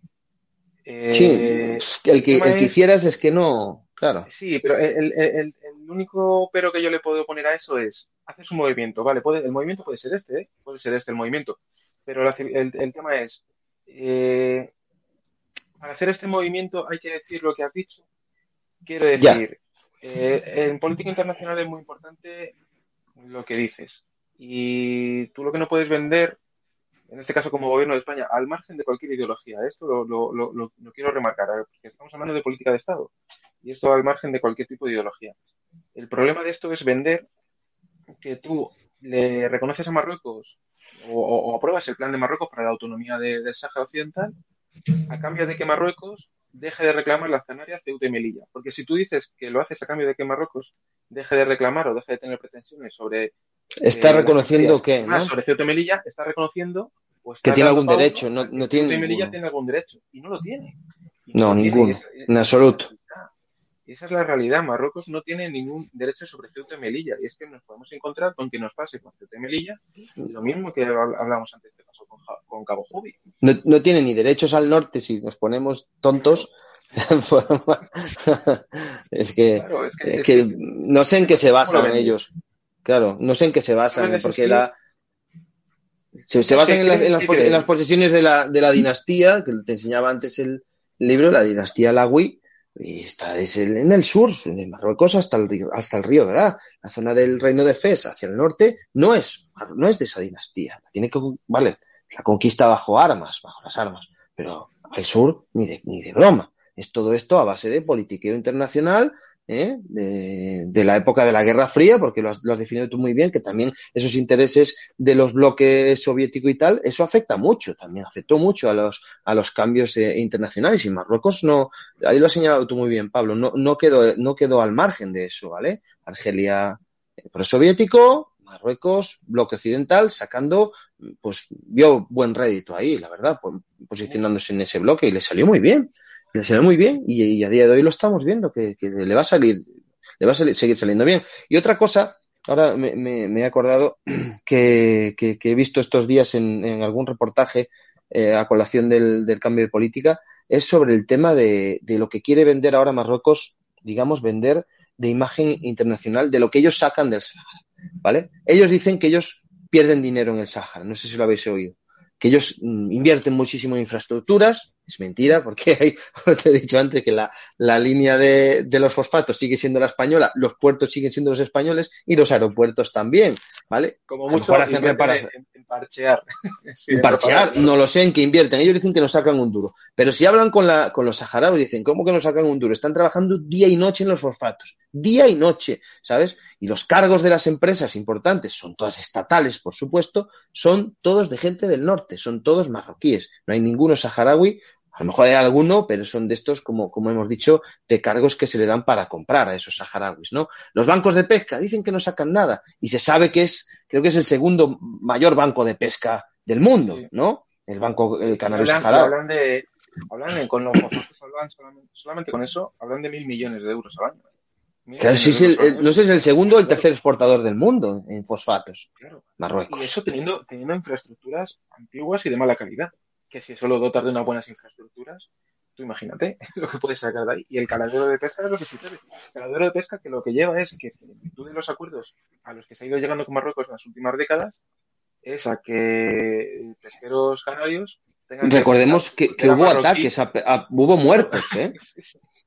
sí, eh, el que, el que hicieras es que no. Claro. Sí, pero el, el, el, único pero que yo le puedo poner a eso es, haces un movimiento, ¿vale? Puede, el movimiento puede ser este, ¿eh? Puede ser este el movimiento. Pero el, tema es, eh, para hacer este movimiento hay que decir lo que has dicho. Quiero decir, eh, en política internacional es muy importante lo que dices. Y tú lo que no puedes vender, en este caso como gobierno de España, al margen de cualquier ideología, esto lo, lo, lo, lo quiero remarcar, porque estamos hablando de política de Estado y esto al margen de cualquier tipo de ideología. El problema de esto es vender que tú le reconoces a Marruecos o, apruebas el plan de Marruecos para la autonomía del Sáhara Occidental a cambio de que Marruecos deje de reclamar las Canarias, Ceuta y Melilla. Porque si tú dices que lo haces a cambio de que Marruecos deje de reclamar o deje de tener pretensiones sobre... Está eh, reconociendo que... ¿no? Sobre Ceuta y Melilla, está reconociendo... Pues, que tiene algún derecho. No, no tiene Ceuta y Melilla tiene algún derecho. Y no lo tiene. no, ninguno. en absoluto. Y esa es la realidad. Marruecos no tiene ningún derecho sobre Ceuta y Melilla. Y es que nos podemos encontrar con que nos pase con Ceuta y Melilla lo mismo que hablábamos antes que pasó con, Cabo Jubi. No, tiene ni derechos al norte si nos ponemos tontos. es, que, no sé en qué se basan ellos. Claro, no sé en qué se basan, porque la, se, basan en, las, posesiones de la, de la dinastía, que te enseñaba antes el libro, la dinastía Lagui, y está en el sur, en Marruecos hasta el, hasta el río Dará. La zona del reino de Fez hacia el norte no es, no es de esa dinastía. Tiene que, vale, la conquista bajo armas, bajo las armas, pero al sur ni de, ni de broma. Es todo esto a base de politiqueo internacional ¿eh? de, la época de la Guerra Fría, porque lo has, definido tú muy bien, que también esos intereses de los bloques soviético y tal, eso afecta mucho también, afectó mucho a los, a los cambios eh, internacionales y Marruecos no, ahí lo has señalado tú muy bien, Pablo, no, no, quedó, no quedó al margen de eso, ¿vale? Argelia, pro-soviético, Marruecos, bloque occidental, sacando, pues vio buen rédito ahí, la verdad, posicionándose en ese bloque y le salió muy bien le salió muy bien y, a día de hoy lo estamos viendo, que, le va a salir, le va a seguir saliendo bien. Y otra cosa, ahora me, he acordado que, he visto estos días en, algún reportaje eh, a colación del, cambio de política, es sobre el tema de, de lo que quiere vender ahora Marruecos, digamos, vender de imagen internacional de lo que ellos sacan del Sahara, ¿vale? Ellos dicen que ellos pierden dinero en el Sahara, no sé si lo habéis oído, que ellos mm, invierten muchísimo en infraestructuras, es mentira, porque hay, te he dicho antes que la, la línea de, de, los fosfatos sigue siendo la española, los puertos siguen siendo los españoles y los aeropuertos también, ¿vale? Como mucho hacen reparación. En, parchear. en parchear, no lo sé en qué invierten. Ellos dicen que nos sacan un duro. Pero si hablan con, la, con los saharauis, dicen, ¿cómo que nos sacan un duro? Están trabajando día y noche en los fosfatos. Día y noche, ¿sabes? Y los cargos de las empresas importantes, son todas estatales, por supuesto, son todos de gente del norte, son todos marroquíes. No hay ninguno saharaui a lo mejor hay alguno, pero son de estos, como, como hemos dicho, de cargos que se le dan para comprar a esos saharauis, ¿no? Los bancos de pesca dicen que no sacan nada y se sabe que es, creo que es el segundo mayor banco de pesca del mundo, ¿no? El Banco el Canario hablan, hablan de, hablan con los hablan solamente, solamente, con eso, hablan de mil millones de euros al año. Claro, si es el, no sé, es el segundo o el tercer exportador del mundo en fosfatos. Claro. Marruecos. Y eso teniendo, teniendo infraestructuras antiguas y de mala calidad. Que si eso lo dotas de unas buenas infraestructuras, tú imagínate lo que puedes sacar de ahí. Y el caladero de pesca es lo que sucede. El caladero de pesca que lo que lleva es que, en virtud de los acuerdos a los que se ha ido llegando con Marruecos en las últimas décadas, es a que pesqueros canarios tengan Recordemos que, que hubo ataques, a, a, hubo muertos, ¿eh?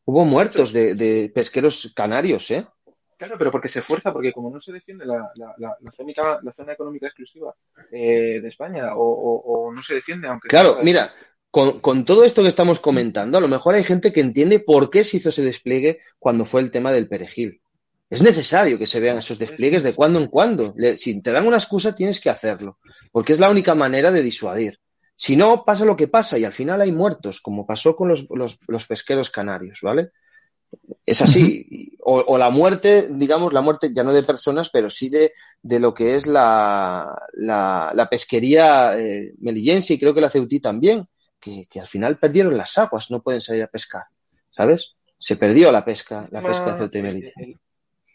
Hubo muertos de, de, pesqueros canarios, ¿eh? Claro, pero porque se fuerza, porque como no se defiende la, la, la, la zona, la zona económica exclusiva eh, de España, o, o, o, no se defiende, aunque... Claro, mira, con, con, todo esto que estamos comentando, a lo mejor hay gente que entiende por qué se hizo ese despliegue cuando fue el tema del perejil. Es necesario que se vean esos despliegues de cuando en cuando. Si te dan una excusa, tienes que hacerlo, porque es la única manera de disuadir. Si no, pasa lo que pasa y al final hay muertos, como pasó con los, los, los pesqueros canarios, ¿vale? Es así. O, o, la muerte, digamos, la muerte ya no de personas, pero sí de, de lo que es la, la, la pesquería eh, melillense y creo que la ceutí también, que, que, al final perdieron las aguas, no pueden salir a pescar, ¿sabes? Se perdió la pesca, la pesca de Ceuta y Melilla.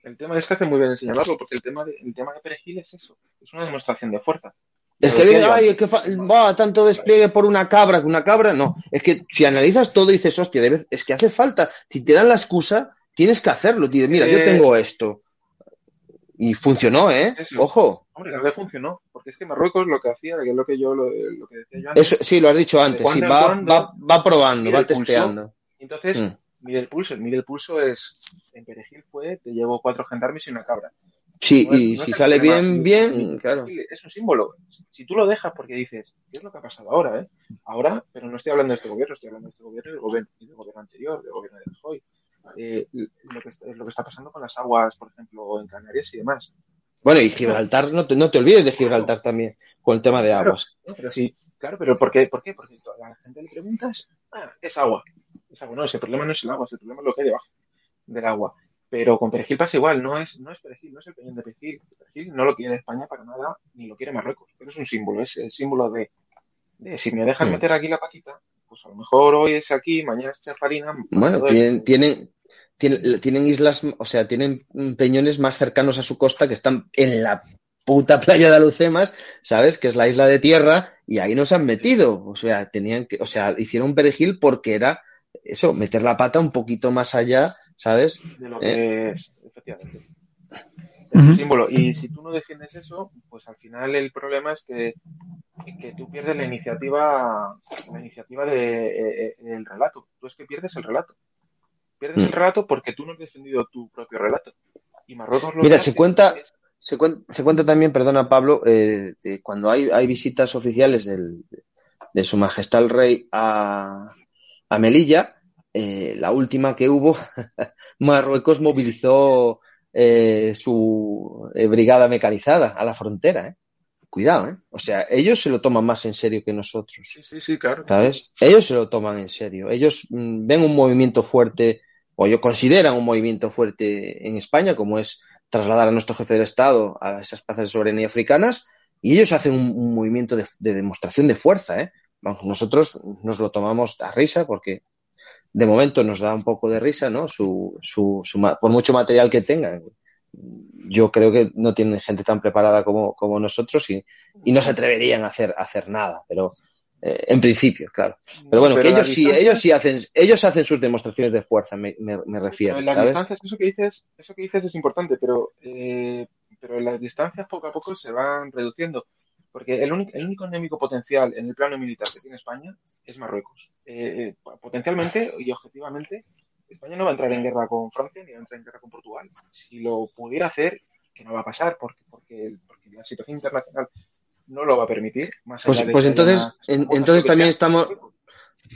El, tema es que hace muy bien señalarlo, porque el tema de, el tema de perejil es eso, es una demostración de fuerza. Es que viene, ay, es que va tanto despliegue por una cabra que una cabra, no. Es que si analizas todo y dices, hostia, debes, es que hace falta. Si te dan la excusa, tienes que hacerlo. Dices, mira, eh... yo tengo esto. Y funcionó, ¿eh? Eso. Ojo. Hombre, la verdad funcionó. Porque es que Marruecos lo que hacía, que es lo que yo, lo, lo que decía yo antes. Eso, sí, lo has dicho antes. Sí, va, va, va, probando, va testeando. Pulso, entonces, mm. mide el pulso. El mide el pulso es, en Perejil fue, te llevo cuatro gendarmes y una cabra. Sí, y no si sale bien, bien, claro. Es un símbolo. Si tú lo dejas porque dices, ¿qué es lo que ha pasado ahora? Eh? Ahora, pero no estoy hablando de este gobierno, estoy hablando de este gobierno y del gobierno, y del gobierno anterior, del gobierno de Rajoy. Eh, lo, que, lo que está pasando con las aguas, por ejemplo, en Canarias y demás. Bueno, y Gibraltar, no te, no te olvides de Gibraltar también, con el tema de aguas. Claro, pero sí, claro, pero ¿por qué? ¿Por qué? Porque a la gente le preguntas, ah, es agua. Es agua. No, ese problema no es el agua, ese problema es lo que hay debajo del agua. Pero con perejil pasa igual, no es, no es perejil, no es el peñón de perejil. El perejil no lo quiere España para nada, ni lo quiere Marruecos, pero es un símbolo, es el símbolo de, de si me dejan meter aquí la paquita, pues a lo mejor hoy es aquí, mañana es chafarina. Bueno, tienen, tienen, tienen, tienen islas, o sea, tienen peñones más cercanos a su costa que están en la puta playa de Alucemas, ¿sabes? Que es la isla de tierra, y ahí nos han metido. O sea, tenían que, o sea, hicieron un perejil porque era eso, meter la pata un poquito más allá ¿sabes? De lo que eh. es, efectivamente. Es un símbolo. Y si tú no defiendes eso, pues al final el problema es que, que tú pierdes la iniciativa, la iniciativa del de, eh, el relato. Tú es que pierdes el relato. Pierdes mm. el relato porque tú no has defendido tu propio relato. Y Marruecos lo Mira, se cuenta, es... se cuenta, se cuenta también, perdona Pablo, eh, de cuando hay, hay visitas oficiales del, de Su Majestad el Rey a, a Melilla, eh, la última que hubo, Marruecos movilizó eh, su eh, brigada mecanizada a la frontera. ¿eh? Cuidado, ¿eh? O sea, ellos se lo toman más en serio que nosotros. Sí, sí, sí, claro. ¿Sabes? Ellos se lo toman en serio. Ellos mmm, ven un movimiento fuerte, o ellos consideran un movimiento fuerte en España, como es trasladar a nuestro jefe del Estado a esas plazas de soberanía africanas, y ellos hacen un, un movimiento de, de, demostración de fuerza, ¿eh? Nosotros nos lo tomamos a risa porque de momento nos da un poco de risa, ¿no? Su, su, su, por mucho material que tengan. Yo creo que no tienen gente tan preparada como, como nosotros y, y no se atreverían a hacer, a hacer nada, pero eh, en principio, claro. Pero bueno, pero que ellos distancia... sí, ellos sí hacen, ellos hacen sus demostraciones de fuerza, me, me, me refiero. Las distancias, eso que dices, eso que dices es importante, pero, eh, pero en las distancias poco a poco se van reduciendo. Porque el único, el único enemigo potencial en el plano militar que tiene España es Marruecos. Eh, potencialmente y objetivamente, España no va a entrar en guerra con Francia ni va a entrar en guerra con Portugal. Si lo pudiera hacer, que no va a pasar porque, porque, porque la situación internacional no lo va a permitir. Más pues, pues entonces, en, entonces también estamos,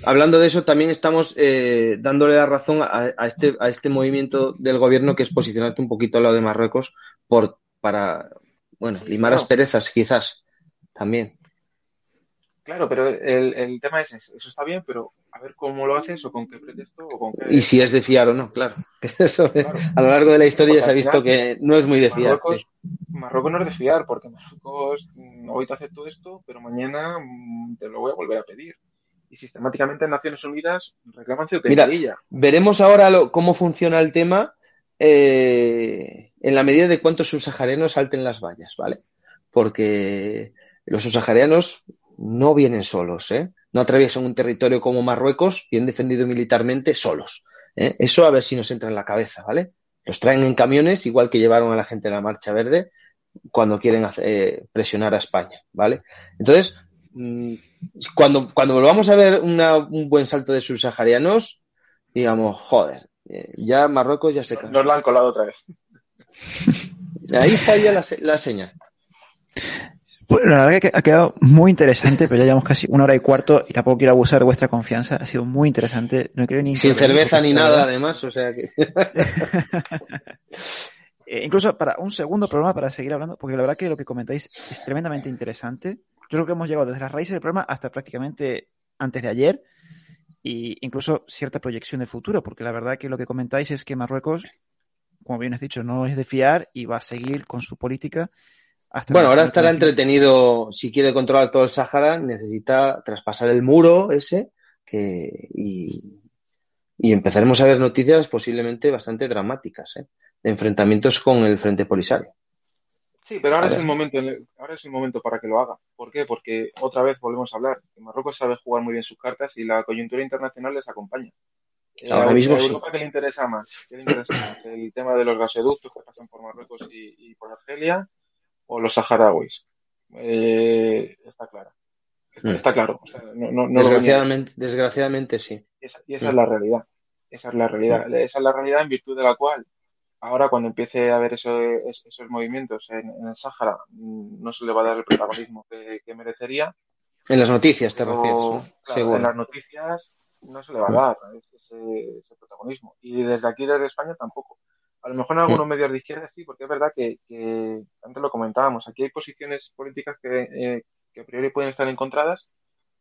hablando de eso, también estamos eh, dándole la razón a, a, este, a este movimiento del gobierno que es posicionarte un poquito al lado de Marruecos por, para, bueno, limar no. asperezas quizás también. Claro, pero el, el tema es eso. Eso está bien, pero a ver cómo lo haces o con qué pretexto o con qué... Y si es de fiar o no, claro. Eso, claro. A lo largo de la historia se ha visto que no es muy de fiar. Marruecos, sí. Marruecos no es de fiar, porque Marruecos mm, hoy te acepto esto, pero mañana mm, te lo voy a volver a pedir. Y sistemáticamente en Naciones Unidas reclaman Mira, veremos ahora lo, cómo funciona el tema eh, en la medida de cuántos subsaharianos salten las vallas, ¿vale? Porque los subsaharianos no vienen solos, ¿eh? No atraviesan un territorio como Marruecos, bien defendido militarmente, solos. ¿eh? Eso a ver si nos entra en la cabeza, ¿vale? Los traen en camiones, igual que llevaron a la gente de la Marcha Verde cuando quieren hacer, eh, presionar a España, ¿vale? Entonces, mmm, cuando, cuando volvamos a ver una, un buen salto de subsaharianos, digamos, joder, eh, ya Marruecos ya se cansó. Nos la han colado otra vez. Ahí está ya la, la señal. Bueno, la verdad que ha quedado muy interesante, pero ya llevamos casi una hora y cuarto y tampoco quiero abusar de vuestra confianza. Ha sido muy interesante. No quiero ni Sin cerveza ni nada, además, o sea que. eh, incluso para un segundo programa para seguir hablando, porque la verdad que lo que comentáis es tremendamente interesante. Yo creo que hemos llegado desde las raíces del problema hasta prácticamente antes de ayer e incluso cierta proyección de futuro, porque la verdad que lo que comentáis es que Marruecos, como bien has dicho, no es de fiar y va a seguir con su política hasta bueno, ahora estará entretenido, si quiere controlar todo el Sáhara, necesita traspasar el muro ese que, y, y, empezaremos a ver noticias posiblemente bastante dramáticas, ¿eh? de enfrentamientos con el Frente Polisario. Sí, pero ahora es, el momento, ahora es el momento para que lo haga. ¿Por qué? Porque otra vez volvemos a hablar. Marruecos sabe jugar muy bien sus cartas y la coyuntura internacional les acompaña. Ahora eh, mismo a Europa, sí. ¿qué le interesa más? ¿Qué le interesa más? El tema de los gasoductos que pasan por Marruecos y, y por Argelia o los saharauis. Eh, está claro. Está, mm. está claro. O sea, no, no, no desgraciadamente, desgraciadamente sí. Y esa, y esa mm. es la realidad. Esa es la realidad. Mm. Esa es la realidad en virtud de la cual ahora cuando empiece a haber eso, esos movimientos en, en, el Sáhara no se le va a dar el protagonismo que, que merecería. En las noticias te refieres. ¿no? Claro, en las noticias no se le va a dar ese, ese, protagonismo. Y desde aquí, desde España, tampoco. A lo mejor en algunos medios de izquierda sí, porque es verdad que, que antes lo comentábamos, aquí hay posiciones políticas que, eh, que, a priori pueden estar encontradas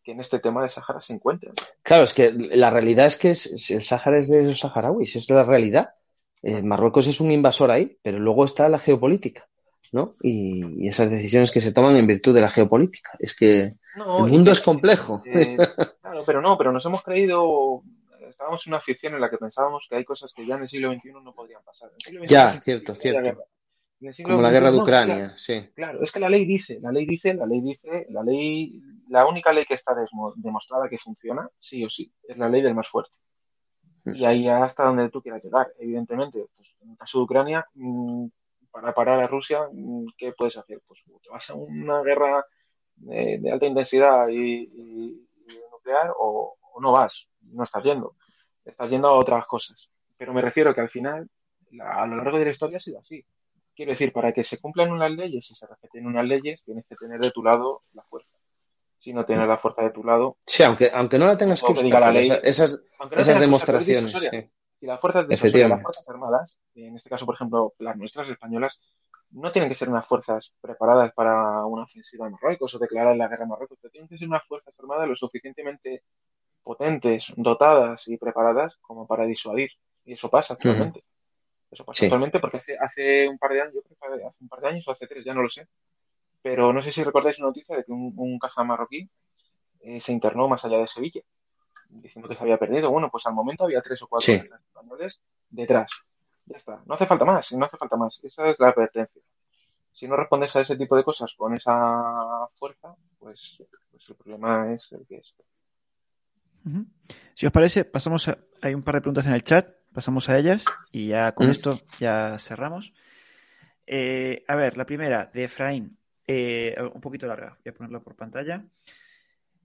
que en este tema de Sahara se encuentran. Claro, es que la realidad es que es, el Sahara es de los saharauis, es la realidad. Eh, Marruecos es un invasor ahí, pero luego está la geopolítica, ¿no? Y, y, esas decisiones que se toman en virtud de la geopolítica. Es que no, el mundo es complejo. Eh, claro, pero no, pero nos hemos creído estábamos en una ficción en la que pensábamos que hay cosas que ya en el siglo XXI no podrían pasar. XXI ya, cierto, cierto. Como la guerra de Ucrania, no, claro, sí. Claro, es que la ley dice, la ley dice, la ley dice, la ley, la única ley que está demostrada que funciona, sí o sí, es la ley del más fuerte. Mm. Y ahí hasta donde tú quieras llegar. Evidentemente, pues en el caso de Ucrania, mmm, para parar a Rusia, mmm, ¿qué puedes hacer? Pues te vas a una guerra de, de alta intensidad y, y, y nuclear o, o, no vas, no estás yendo estás yendo a otras cosas. Pero me refiero que al final, a lo largo de la historia ha sido así. Quiero decir, para que se cumplan unas leyes y se respeten unas leyes, tienes que tener de tu lado la fuerza. Si no tienes la fuerza de tu lado. Sí, aunque, aunque no la tengas que usar, la ley, esas, no esas demostraciones. Sí. Si las fuerzas de las fuerzas armadas, en este caso, por ejemplo, las nuestras españolas, no tienen que ser unas fuerzas preparadas para una ofensiva a Marruecos o declarar la guerra a Marruecos, pero tienen que ser unas fuerzas armadas lo suficientemente potentes, dotadas y preparadas como para disuadir. Y eso pasa actualmente. Uh -huh. Eso pasa sí. actualmente porque hace, hace un par de años, yo creo que hace un par de años o hace tres, ya no lo sé. Pero no sé si recordáis una noticia de que un, un caza marroquí eh, se internó más allá de Sevilla, diciendo que se había perdido. Bueno, pues al momento había tres o cuatro sí. españoles detrás. Ya está. No hace falta más, no hace falta más. Esa es la advertencia. Si no respondes a ese tipo de cosas con esa fuerza, pues, pues el problema es el que es. Uh -huh. Si os parece, pasamos a, hay un par de preguntas en el chat, pasamos a ellas y ya con uh -huh. esto ya cerramos. Eh, a ver, la primera de Efraín, eh, un poquito larga, voy a ponerla por pantalla.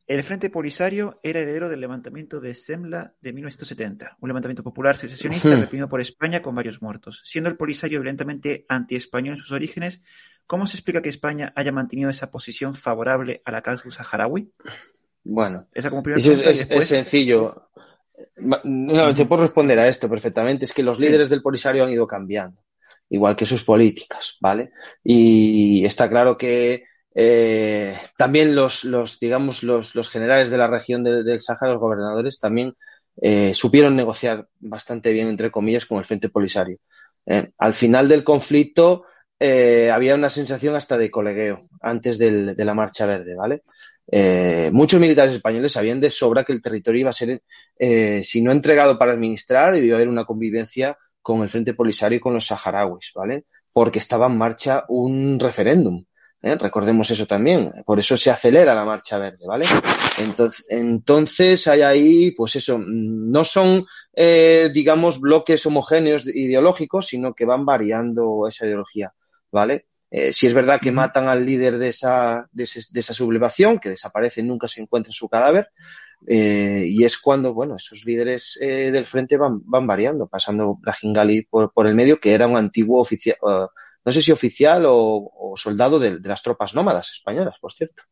El Frente Polisario era heredero del levantamiento de Semla de 1970, un levantamiento popular secesionista reprimido por España con varios muertos. Siendo el Polisario violentamente anti-español en sus orígenes, ¿cómo se explica que España haya mantenido esa posición favorable a la causa saharaui? Bueno, Esa como es, es, después... es, sencillo. No, te puedo responder a esto perfectamente. Es que los sí. líderes del Polisario han ido cambiando, igual que sus políticas, ¿vale? Y está claro que eh, también los, los digamos, los, los, generales de la región del, del Sáhara, los gobernadores, también eh, supieron negociar bastante bien, entre comillas, con el Frente Polisario. Eh, al final del conflicto eh, había una sensación hasta de colegueo antes del, de la Marcha Verde, ¿vale? Eh, muchos militares españoles sabían de sobra que el territorio iba a ser, eh, si no entregado para administrar, iba a haber una convivencia con el Frente Polisario y con los saharauis, ¿vale? Porque estaba en marcha un referéndum. ¿eh? Recordemos eso también. Por eso se acelera la marcha verde, ¿vale? Entonces, entonces hay ahí, pues eso, no son, eh, digamos, bloques homogéneos ideológicos, sino que van variando esa ideología, ¿vale? Eh, si es verdad que matan al líder de esa, de, ese, de esa sublevación, que desaparece, nunca se encuentra su cadáver, eh, y es cuando, bueno, esos líderes eh, del frente van, van variando, pasando Brahim Gali por, por, el medio, que era un antiguo oficial, uh, no sé si oficial o, o soldado de, de, las tropas nómadas españolas, por cierto.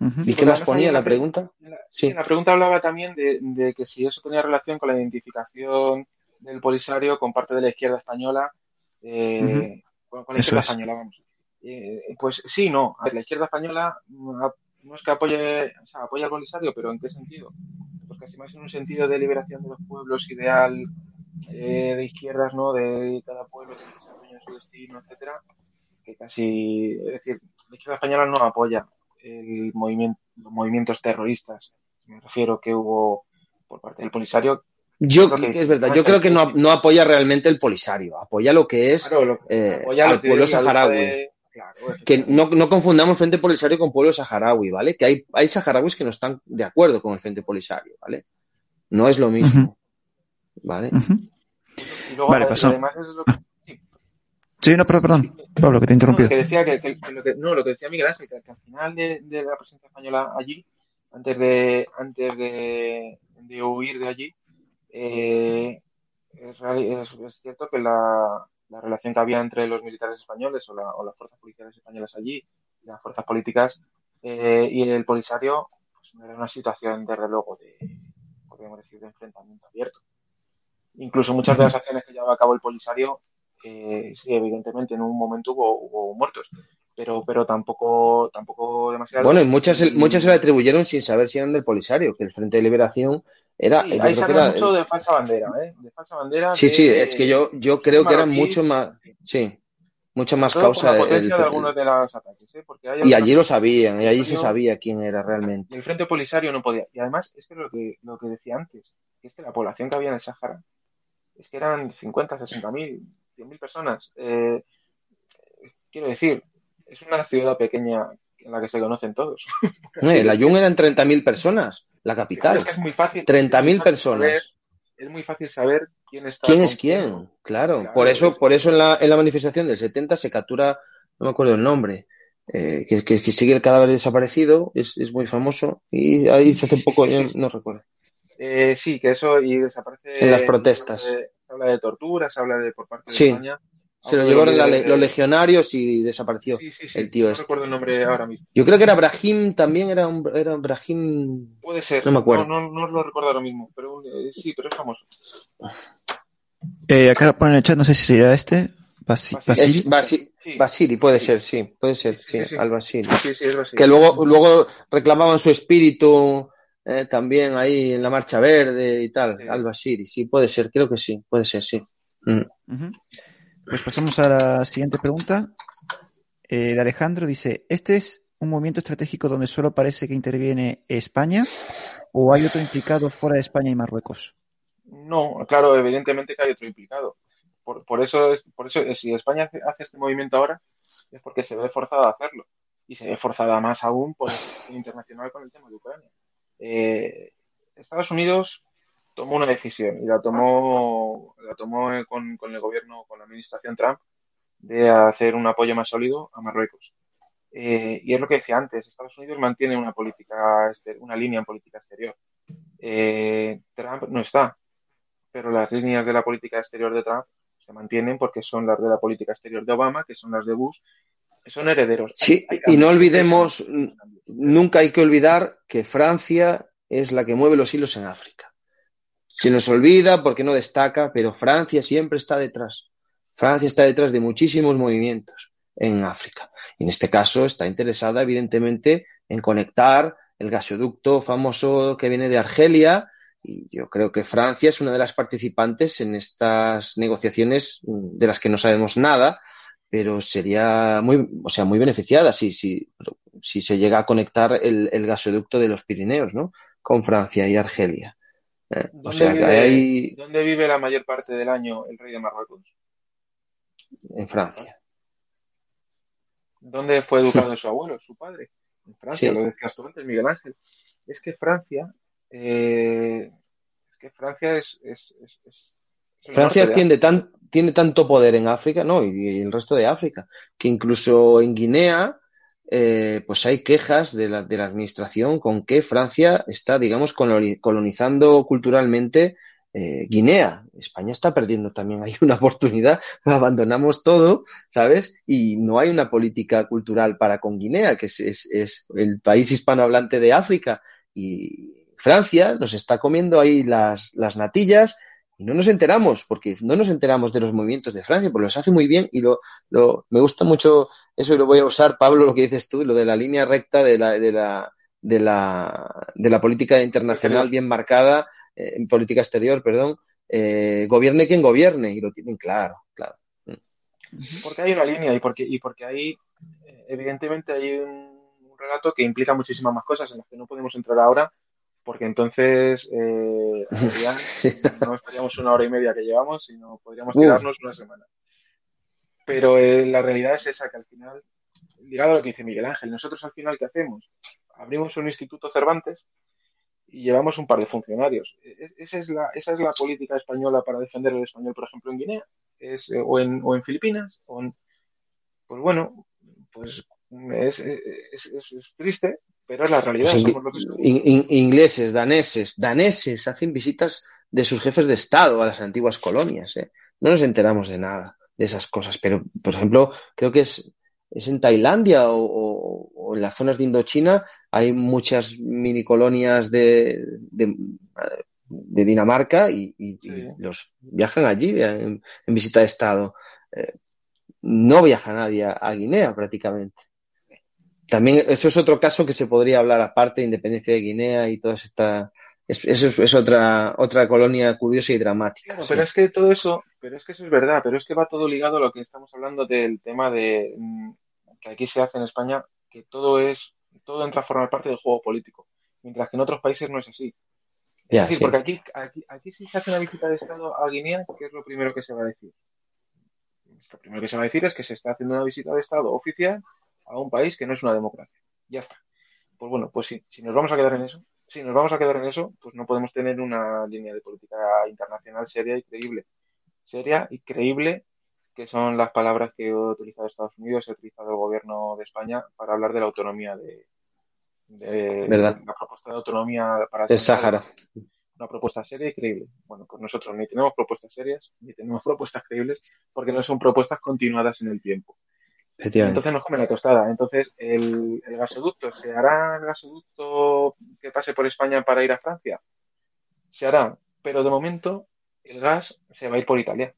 Uh -huh. ¿Y qué más ponía la, la pregunta? La, sí. la pregunta hablaba también de, de, que si eso tenía relación con la identificación del Polisario con parte de la izquierda española. Eh, uh -huh con, con la izquierda es. española, vamos. Eh, pues sí, no. A ver, la izquierda española no es que apoye, o sea, apoya al Polisario, pero ¿en qué sentido? Pues casi más en un sentido de liberación de los pueblos, ideal eh, de izquierdas, ¿no? De cada pueblo que desarrolla su destino, etcétera, que casi, es decir, la izquierda española no apoya el movimiento, los movimientos terroristas. Me refiero que hubo por parte del Polisario yo creo que, es verdad, yo creo que no, no, apoya realmente el Polisario, apoya lo que es claro, lo, eh, apoya al pueblo saharaui. De... Claro, que no, no, confundamos Frente Polisario con pueblo saharaui, ¿vale? Que hay, hay saharauis que no están de acuerdo con el Frente Polisario, ¿vale? No es lo mismo, uh -huh. ¿vale? Uh -huh. Y luego, vale, pasó. Además es lo que... sí. sí, no, pero perdón, Pablo, que te interrumpí. No, que decía que, que, que, lo que, no, lo que decía Miguel Ángel, que, al final de, de, la presencia española allí, antes de, antes de, de huir de allí, eh, es, es, es, cierto que la, la, relación que había entre los militares españoles o, la, o las fuerzas policiales españolas allí, las fuerzas políticas eh, y el polisario, pues no era una situación de relojo, de, podríamos decir, de enfrentamiento abierto. Incluso muchas de las acciones que llevaba a cabo el polisario, eh, sí, evidentemente en un momento hubo, hubo muertos, pero, pero tampoco, tampoco demasiado. Bueno, y muchas, muchas se le atribuyeron sin saber si eran del Polisario, que el Frente de Liberación era. Sí, ahí era, mucho de falsa bandera, ¿eh? De falsa bandera. Sí, de, sí, es que yo, yo creo que eran mucho más. Sí. Mucha más causa la de algunos de los ataques, ¿eh? Porque y allí lo sabían, y allí se sabía quién era realmente. El Frente Polisario no podía. Y además, es que lo que, lo que decía antes, que es que la población que había en el Sahara, es que eran 50, 60 mil, 100 mil personas. Eh, quiero decir, es una ciudad pequeña en la que se conocen todos. No, la Jung eran 30.000 personas, la capital. Es, que es muy fácil. 30.000 personas. Saber, es muy fácil saber quién está. ¿Quién es quién? quién. Claro. claro. por eso, por eso en la, en la manifestación del 70 se captura, no me acuerdo el nombre, eh, que, que, que, sigue el cadáver desaparecido, es, es muy famoso, y ahí se hace poco, sí, sí, no recuerdo. Eh, sí, que eso y desaparece. En las protestas. Se habla de, se habla de tortura, se habla de por parte de sí. España. Se lo llevaron la, los legionarios y desapareció sí, sí, sí. el tío no este. recuerdo el nombre ahora mismo. Yo creo que era Brahim, también era un, era un Brahim. Puede ser. No me acuerdo. No, no, no lo recuerdo ahora mismo, pero eh, sí, pero es famoso. Eh, acá ponen en el chat, no sé si sería este. Basi Basili. Es Basi sí. Basili, puede ser, sí, puede ser, sí, sí al Basili. Sí, sí, es Basili. Que luego, luego reclamaban su espíritu eh, también ahí en la Marcha Verde y tal, sí. al Basili, sí, puede ser, creo que sí, puede ser, sí. Mm. Uh -huh. Pues pasamos a la siguiente pregunta. Eh, de Alejandro dice, ¿este es un movimiento estratégico donde solo parece que interviene España o hay otro implicado fuera de España y Marruecos? No, claro, evidentemente que hay otro implicado. Por, eso, es, por eso si España hace este movimiento ahora es porque se ve forzada a hacerlo y se ve forzada más aún por el internacional con el tema de Ucrania. Eh, Estados Unidos tomó una decisión y la tomó, la tomó con, con, el gobierno, con la administración Trump, de hacer un apoyo más sólido a Marruecos. Eh, y es lo que decía antes, Estados Unidos mantiene una política, una línea en política exterior. Eh, Trump no está, pero las líneas de la política exterior de Trump se mantienen porque son las de la política exterior de Obama, que son las de Bush, son herederos. Sí, hay, hay y no olvidemos, nunca hay que olvidar que Francia es la que mueve los hilos en África. Se nos olvida porque no destaca, pero Francia siempre está detrás. Francia está detrás de muchísimos movimientos. en África. Y en este caso está interesada, evidentemente, en conectar el gasoducto famoso que viene de Argelia. Y yo creo que Francia es una de las participantes en estas negociaciones de las que no sabemos nada, pero sería muy, o sea, muy beneficiada si, si, si se llega a conectar el, el gasoducto de los Pirineos, ¿no? Con Francia y Argelia. Eh, o sea, vive, hay... ¿Dónde vive la mayor parte del año el rey de Marruecos? En Francia. ¿Dónde fue educado su abuelo, su padre? En Francia, lo decías tú antes, Miguel Ángel. Es que Francia, eh, es que Francia es, es, es, es Francia tiene, tan, tiene tanto poder en África, no, y, y, el resto de África, que incluso en Guinea, eh, pues hay quejas de la, de la administración con que Francia está, digamos, colonizando culturalmente eh, Guinea. España está perdiendo también hay una oportunidad, abandonamos todo, ¿sabes? Y no hay una política cultural para con Guinea, que es, es, es el país hispanohablante de África. Y Francia nos está comiendo ahí las, las natillas no nos enteramos, porque no nos enteramos de los movimientos de Francia, porque los hace muy bien y lo, lo, me gusta mucho eso y lo voy a usar, Pablo, lo que dices tú, lo de la línea recta de la, de la, de la, de la política internacional bien marcada, eh, en política exterior, perdón, eh, gobierne quien gobierne, y lo tienen claro, claro. Porque hay una línea y porque, y porque ahí, evidentemente, hay un, un relato que implica muchísimas más cosas en las que no podemos entrar ahora porque entonces eh, no estaríamos una hora y media que llevamos, sino podríamos tirarnos una semana. Pero eh, la realidad es esa, que al final, ligado a lo que dice Miguel Ángel, nosotros al final, ¿qué hacemos? Abrimos un instituto Cervantes y llevamos un par de funcionarios. E, e, esa es la, esa es la política española para defender el español, por ejemplo, en Guinea, es, eh, o, en, o en Filipinas, o en, pues bueno, pues es, es, es, triste, pero es la realidad. Pues somos los in, in, ingleses, daneses, daneses hacen visitas de sus jefes de Estado a las antiguas colonias. ¿eh? No nos enteramos de nada de esas cosas, pero, por ejemplo, creo que es, es en Tailandia o, o, o, en las zonas de Indochina hay muchas mini colonias de, de, de Dinamarca y, y, sí. y, los viajan allí en, en visita de Estado. Eh, no viaja nadie a, a Guinea prácticamente también eso es otro caso que se podría hablar aparte, independencia de Guinea y toda esta es, eso es, otra otra colonia curiosa y dramática. Claro, sí. Pero es que todo eso, pero es que eso es verdad, pero es que va todo ligado a lo que estamos hablando del tema de mm, que aquí se hace en España, que todo es todo entra a formar parte del juego político, mientras que en otros países no es así. Es decir, sí. porque aquí, aquí, aquí si se hace una visita de Estado a Guinea, ¿qué es lo primero que se va a decir? Lo primero que se va a decir es que se está haciendo una visita de Estado oficial a un país que no es una democracia. Ya está. Pues bueno, pues si, si nos vamos a quedar en eso, si nos vamos a quedar en eso, pues no podemos tener una línea de política internacional seria y creíble. Seria y creíble, que son las palabras que ha utilizado Estados Unidos, ha utilizado el gobierno de España para hablar de la autonomía de, de, ¿verdad? la propuesta de autonomía para el Sáhara. Una propuesta seria y creíble. Bueno, pues nosotros ni tenemos propuestas serias, ni tenemos propuestas creíbles, porque no son propuestas continuadas en el tiempo. Entonces nos come la tostada. Entonces, el, el, gasoducto, ¿se hará el gasoducto que pase por España para ir a Francia? Se hará, pero de momento el gas se va a ir por Italia.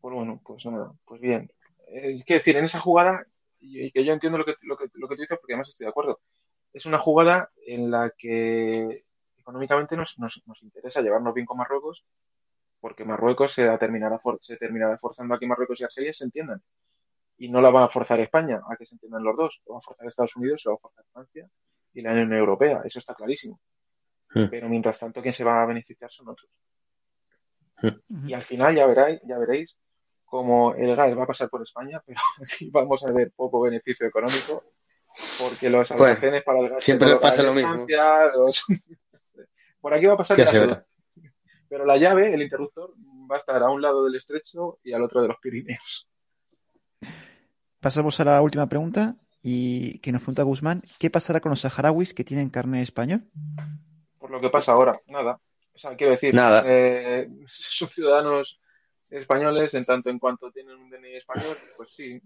Pues bueno, pues nada, pues bien. Es que decir, en esa jugada, y que yo entiendo lo que, lo, que, lo que tú dices porque además estoy de acuerdo, es una jugada en la que económicamente nos, nos, nos interesa llevarnos bien con Marruecos, porque Marruecos se terminará, for, se terminará forzando a que Marruecos y Argelia se entiendan y no la va a forzar España a que se entiendan los dos. Lo va a forzar Estados Unidos, lo va a forzar Francia y la Unión Europea. Eso está clarísimo. Mm. Pero mientras tanto, quien se va a beneficiar son otros. Mm. Y al final ya veréis, ya veréis cómo el gas va a pasar por España, pero aquí vamos a ver poco beneficio económico porque los almacenes para el gas siempre pasa lo mismo. Francia, los... por aquí va a pasar pero la llave, el interruptor, va a estar a un lado del estrecho y al otro de los Pirineos. Pasamos a la última pregunta y que nos pregunta Guzmán, ¿qué pasará con los saharauis que tienen carne español? Por lo que pasa ahora, nada. O sea, quiero decir, nada. Eh, son ciudadanos españoles en tanto en cuanto tienen un DNI español, pues sí,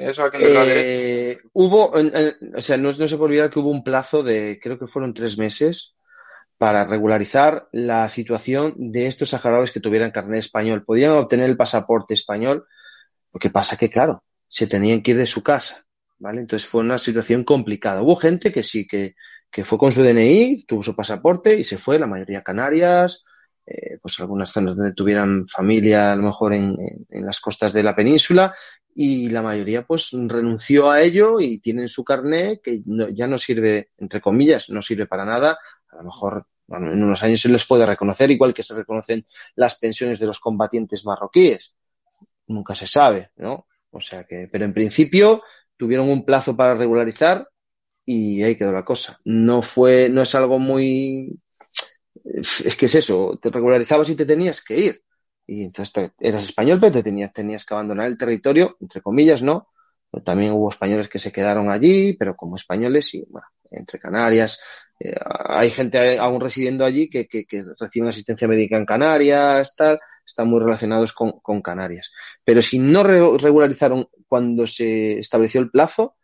eso a que les eh, Hubo, o sea, no, no se puede olvidar que hubo un plazo de, creo que fueron tres meses, para regularizar la situación de estos saharauis que tuvieran carnet español. Podían obtener el pasaporte español, lo que pasa que, claro, se tenían que ir de su casa, ¿vale? Entonces fue una situación complicada. Hubo gente que sí, que, que fue con su DNI, tuvo su pasaporte y se fue, la mayoría Canarias, eh, pues algunas zonas donde tuvieran familia, a lo mejor en, en, las costas de la península, y la mayoría pues renunció a ello y tienen su carné que no, ya no sirve, entre comillas, no sirve para nada. A lo mejor en unos años se les puede reconocer, igual que se reconocen las pensiones de los combatientes marroquíes. Nunca se sabe, ¿no? O sea que, pero en principio tuvieron un plazo para regularizar y ahí quedó la cosa. No fue, no es algo muy, es que es eso, te regularizabas y te tenías que ir. Y entonces te, eras español, pero te tenías, tenías que abandonar el territorio, entre comillas, ¿no? Pero también hubo españoles que se quedaron allí, pero como españoles y, bueno, entre Canarias, eh, hay gente aún residiendo allí que, que, que, reciben asistencia médica en Canarias, tal, están muy relacionados con, con Canarias. Pero si no re regularizaron cuando se estableció el plazo,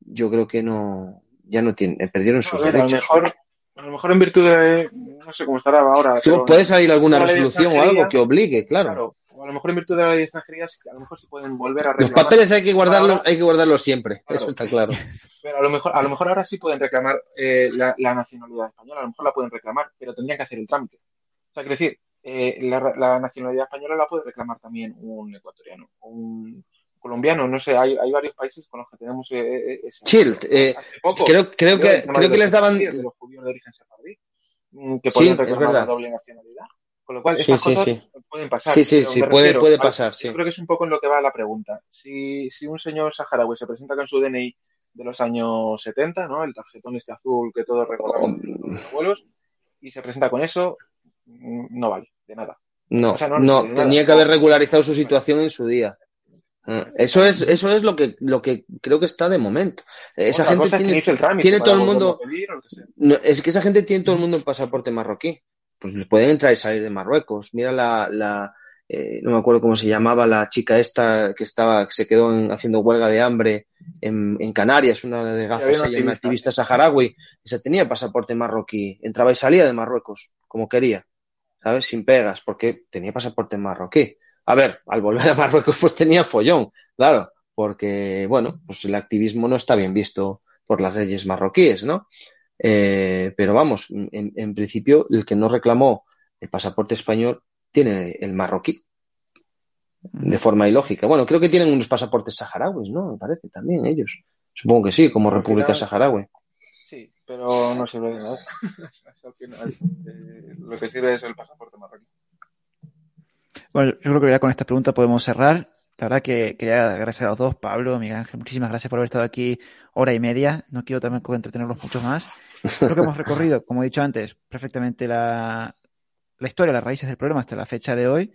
yo creo que no, ya no tienen, perdieron sus derechos. A lo, mejor, a lo mejor en virtud de, no sé cómo estará ahora. Pero puede salir alguna resolución o algo que obligue, claro. claro. O a lo mejor en virtud de la ley de extranjería, a lo mejor se pueden volver a reclamar. Los papeles hay que guardarlos, ahora, hay que guardarlos siempre, claro. eso está claro. Pero a lo mejor, a lo mejor ahora sí pueden reclamar eh, la, la, nacionalidad española, a lo mejor la pueden reclamar, pero tendrían que hacer el trámite. O sea, quiero decir, eh, la, la, nacionalidad española la puede reclamar también un ecuatoriano, un colombiano, no sé, hay, hay varios países con los que tenemos eh, ese. Eh, poco, creo, creo, que, creo que les daban. De los judíos de origen sefardí, que pueden sí, reclamar la doble nacionalidad. Con lo cual, sí, estas sí, cosas sí. pueden pasar. Sí, sí, sí, puede, refiero, puede pasar. Yo creo que es un poco en lo que va la pregunta. Si, si un señor saharaui se presenta con su DNI de los años 70, ¿no? El tarjetón este azul que todos recordamos Oh. de los abuelos, y se presenta con eso, mm, no vale, de nada. No, O sea, no, no, no, no, tenía que haber regularizado su situación en su día. Ah, Eso es, eso es lo que, lo que creo que está de momento. Esa Otra gente cosa es que tiene, inicie el trámite tiene para todo el mundo, pedir o no, es que esa gente tiene todo el mundo en pasaporte marroquí. Pues les pueden entrar y salir de Marruecos. Mira la, la eh, no me acuerdo cómo se llamaba la chica esta que estaba, que se quedó en- haciendo huelga de hambre en, en Canarias, una de gafas, una ella, una activista. activista saharaui, esa tenía pasaporte marroquí, entraba y salía de Marruecos, como quería, ¿sabes? Sin pegas, porque tenía pasaporte marroquí. A ver, al volver a Marruecos pues tenía follón, claro, porque, bueno, pues el activismo no está bien visto por las leyes marroquíes, ¿no? Eh, pero vamos, en, en principio el que no reclamó el pasaporte español tiene el marroquí, de forma ilógica. Bueno, creo que tienen unos pasaportes saharauis, ¿no? Me parece también ellos. Supongo que sí, como República Saharaui. Pero no sirve de nada. Al final, eh, lo que sirve es el pasaporte marroquí. Bueno, yo creo que ya con esta pregunta podemos cerrar. La verdad que quería agradecer a los dos, Pablo, Miguel Ángel, muchísimas gracias por haber estado aquí hora y media. No quiero también entretenerlos mucho más. Creo que hemos recorrido, como he dicho antes, perfectamente la, la historia, las raíces del problema hasta la fecha de hoy.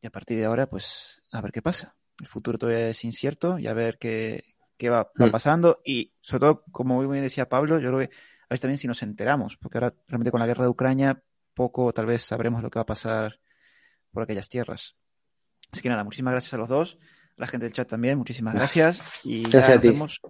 Y a partir de ahora, pues, a ver qué pasa. El futuro todavía es incierto y a ver qué, qué va, va Mm. pasando. Y sobre todo, como muy bien decía Pablo, yo creo que a ver también si nos enteramos, porque ahora realmente con la guerra de Ucrania, poco tal vez sabremos lo que va a pasar por aquellas tierras. Así que nada, muchísimas gracias a los dos, a la gente del chat también, muchísimas gracias. Y Gracias ya a nos ti. vemos.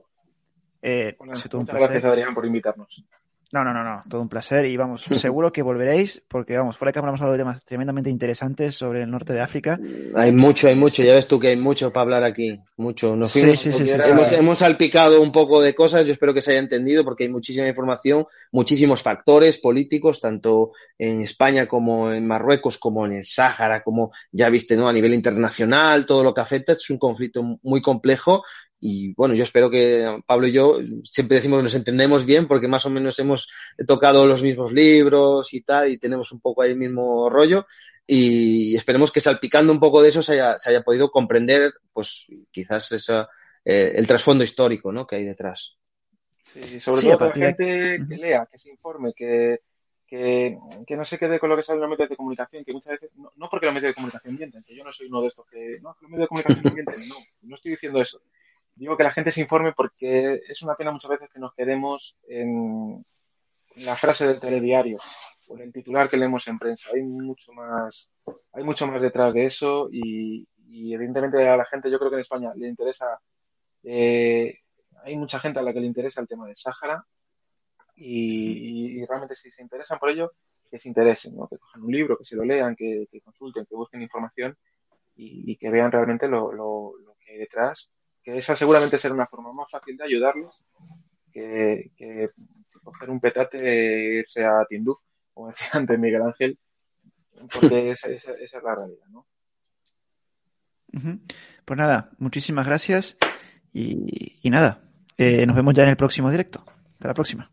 Eh, Bueno, muchas gracias, Adrián, por invitarnos. No, no, no, no, todo un placer y vamos, seguro que volveréis porque vamos, fuera de cámara hemos hablado de temas tremendamente interesantes sobre el norte de África. Hay mucho, hay mucho, ya ves tú que hay mucho para hablar aquí, mucho. Nos Sí, fuimos, sí, sí, sí, sí. hemos, hemos salpicado un poco de cosas, yo espero que se haya entendido porque hay muchísima información, muchísimos factores políticos, tanto en España como en Marruecos, como en el Sáhara, como ya viste, ¿no? A nivel internacional, todo lo que afecta, es un conflicto muy complejo y bueno, yo espero que Pablo y yo siempre decimos que nos entendemos bien porque más o menos hemos tocado los mismos libros y tal y tenemos un poco ahí el mismo rollo y esperemos que salpicando un poco de eso se haya, se haya podido comprender pues quizás esa, eh, el trasfondo histórico ¿no? que hay detrás. Sí, sobre Sí, todo la de- gente que lea, que se informe, que, que, que no se quede con lo que sale en los medios de comunicación, que muchas veces, no, no porque los medios de comunicación mienten, que yo no soy uno de estos que, no, que los medios de comunicación no mienten, no, no estoy diciendo eso. Digo que la gente se informe porque es una pena muchas veces que nos quedemos en, la frase del telediario o en el titular que leemos en prensa. Hay mucho más, hay mucho más detrás de eso y, evidentemente a la gente, yo creo que en España le interesa, eh, hay mucha gente a la que le interesa el tema del Sáhara y, realmente si se interesan por ello, que se interesen, ¿no? que cojan un libro, que se lo lean, que, consulten, que busquen información y, y que vean realmente lo, lo, lo que hay detrás que esa seguramente será una forma más fácil de ayudarles que, coger un petate e irse a Tinduf, como decía antes Miguel Ángel, porque esa, es la realidad, ¿no? Pues nada, muchísimas gracias y, nada, eh, nos vemos ya en el próximo directo. Hasta la próxima.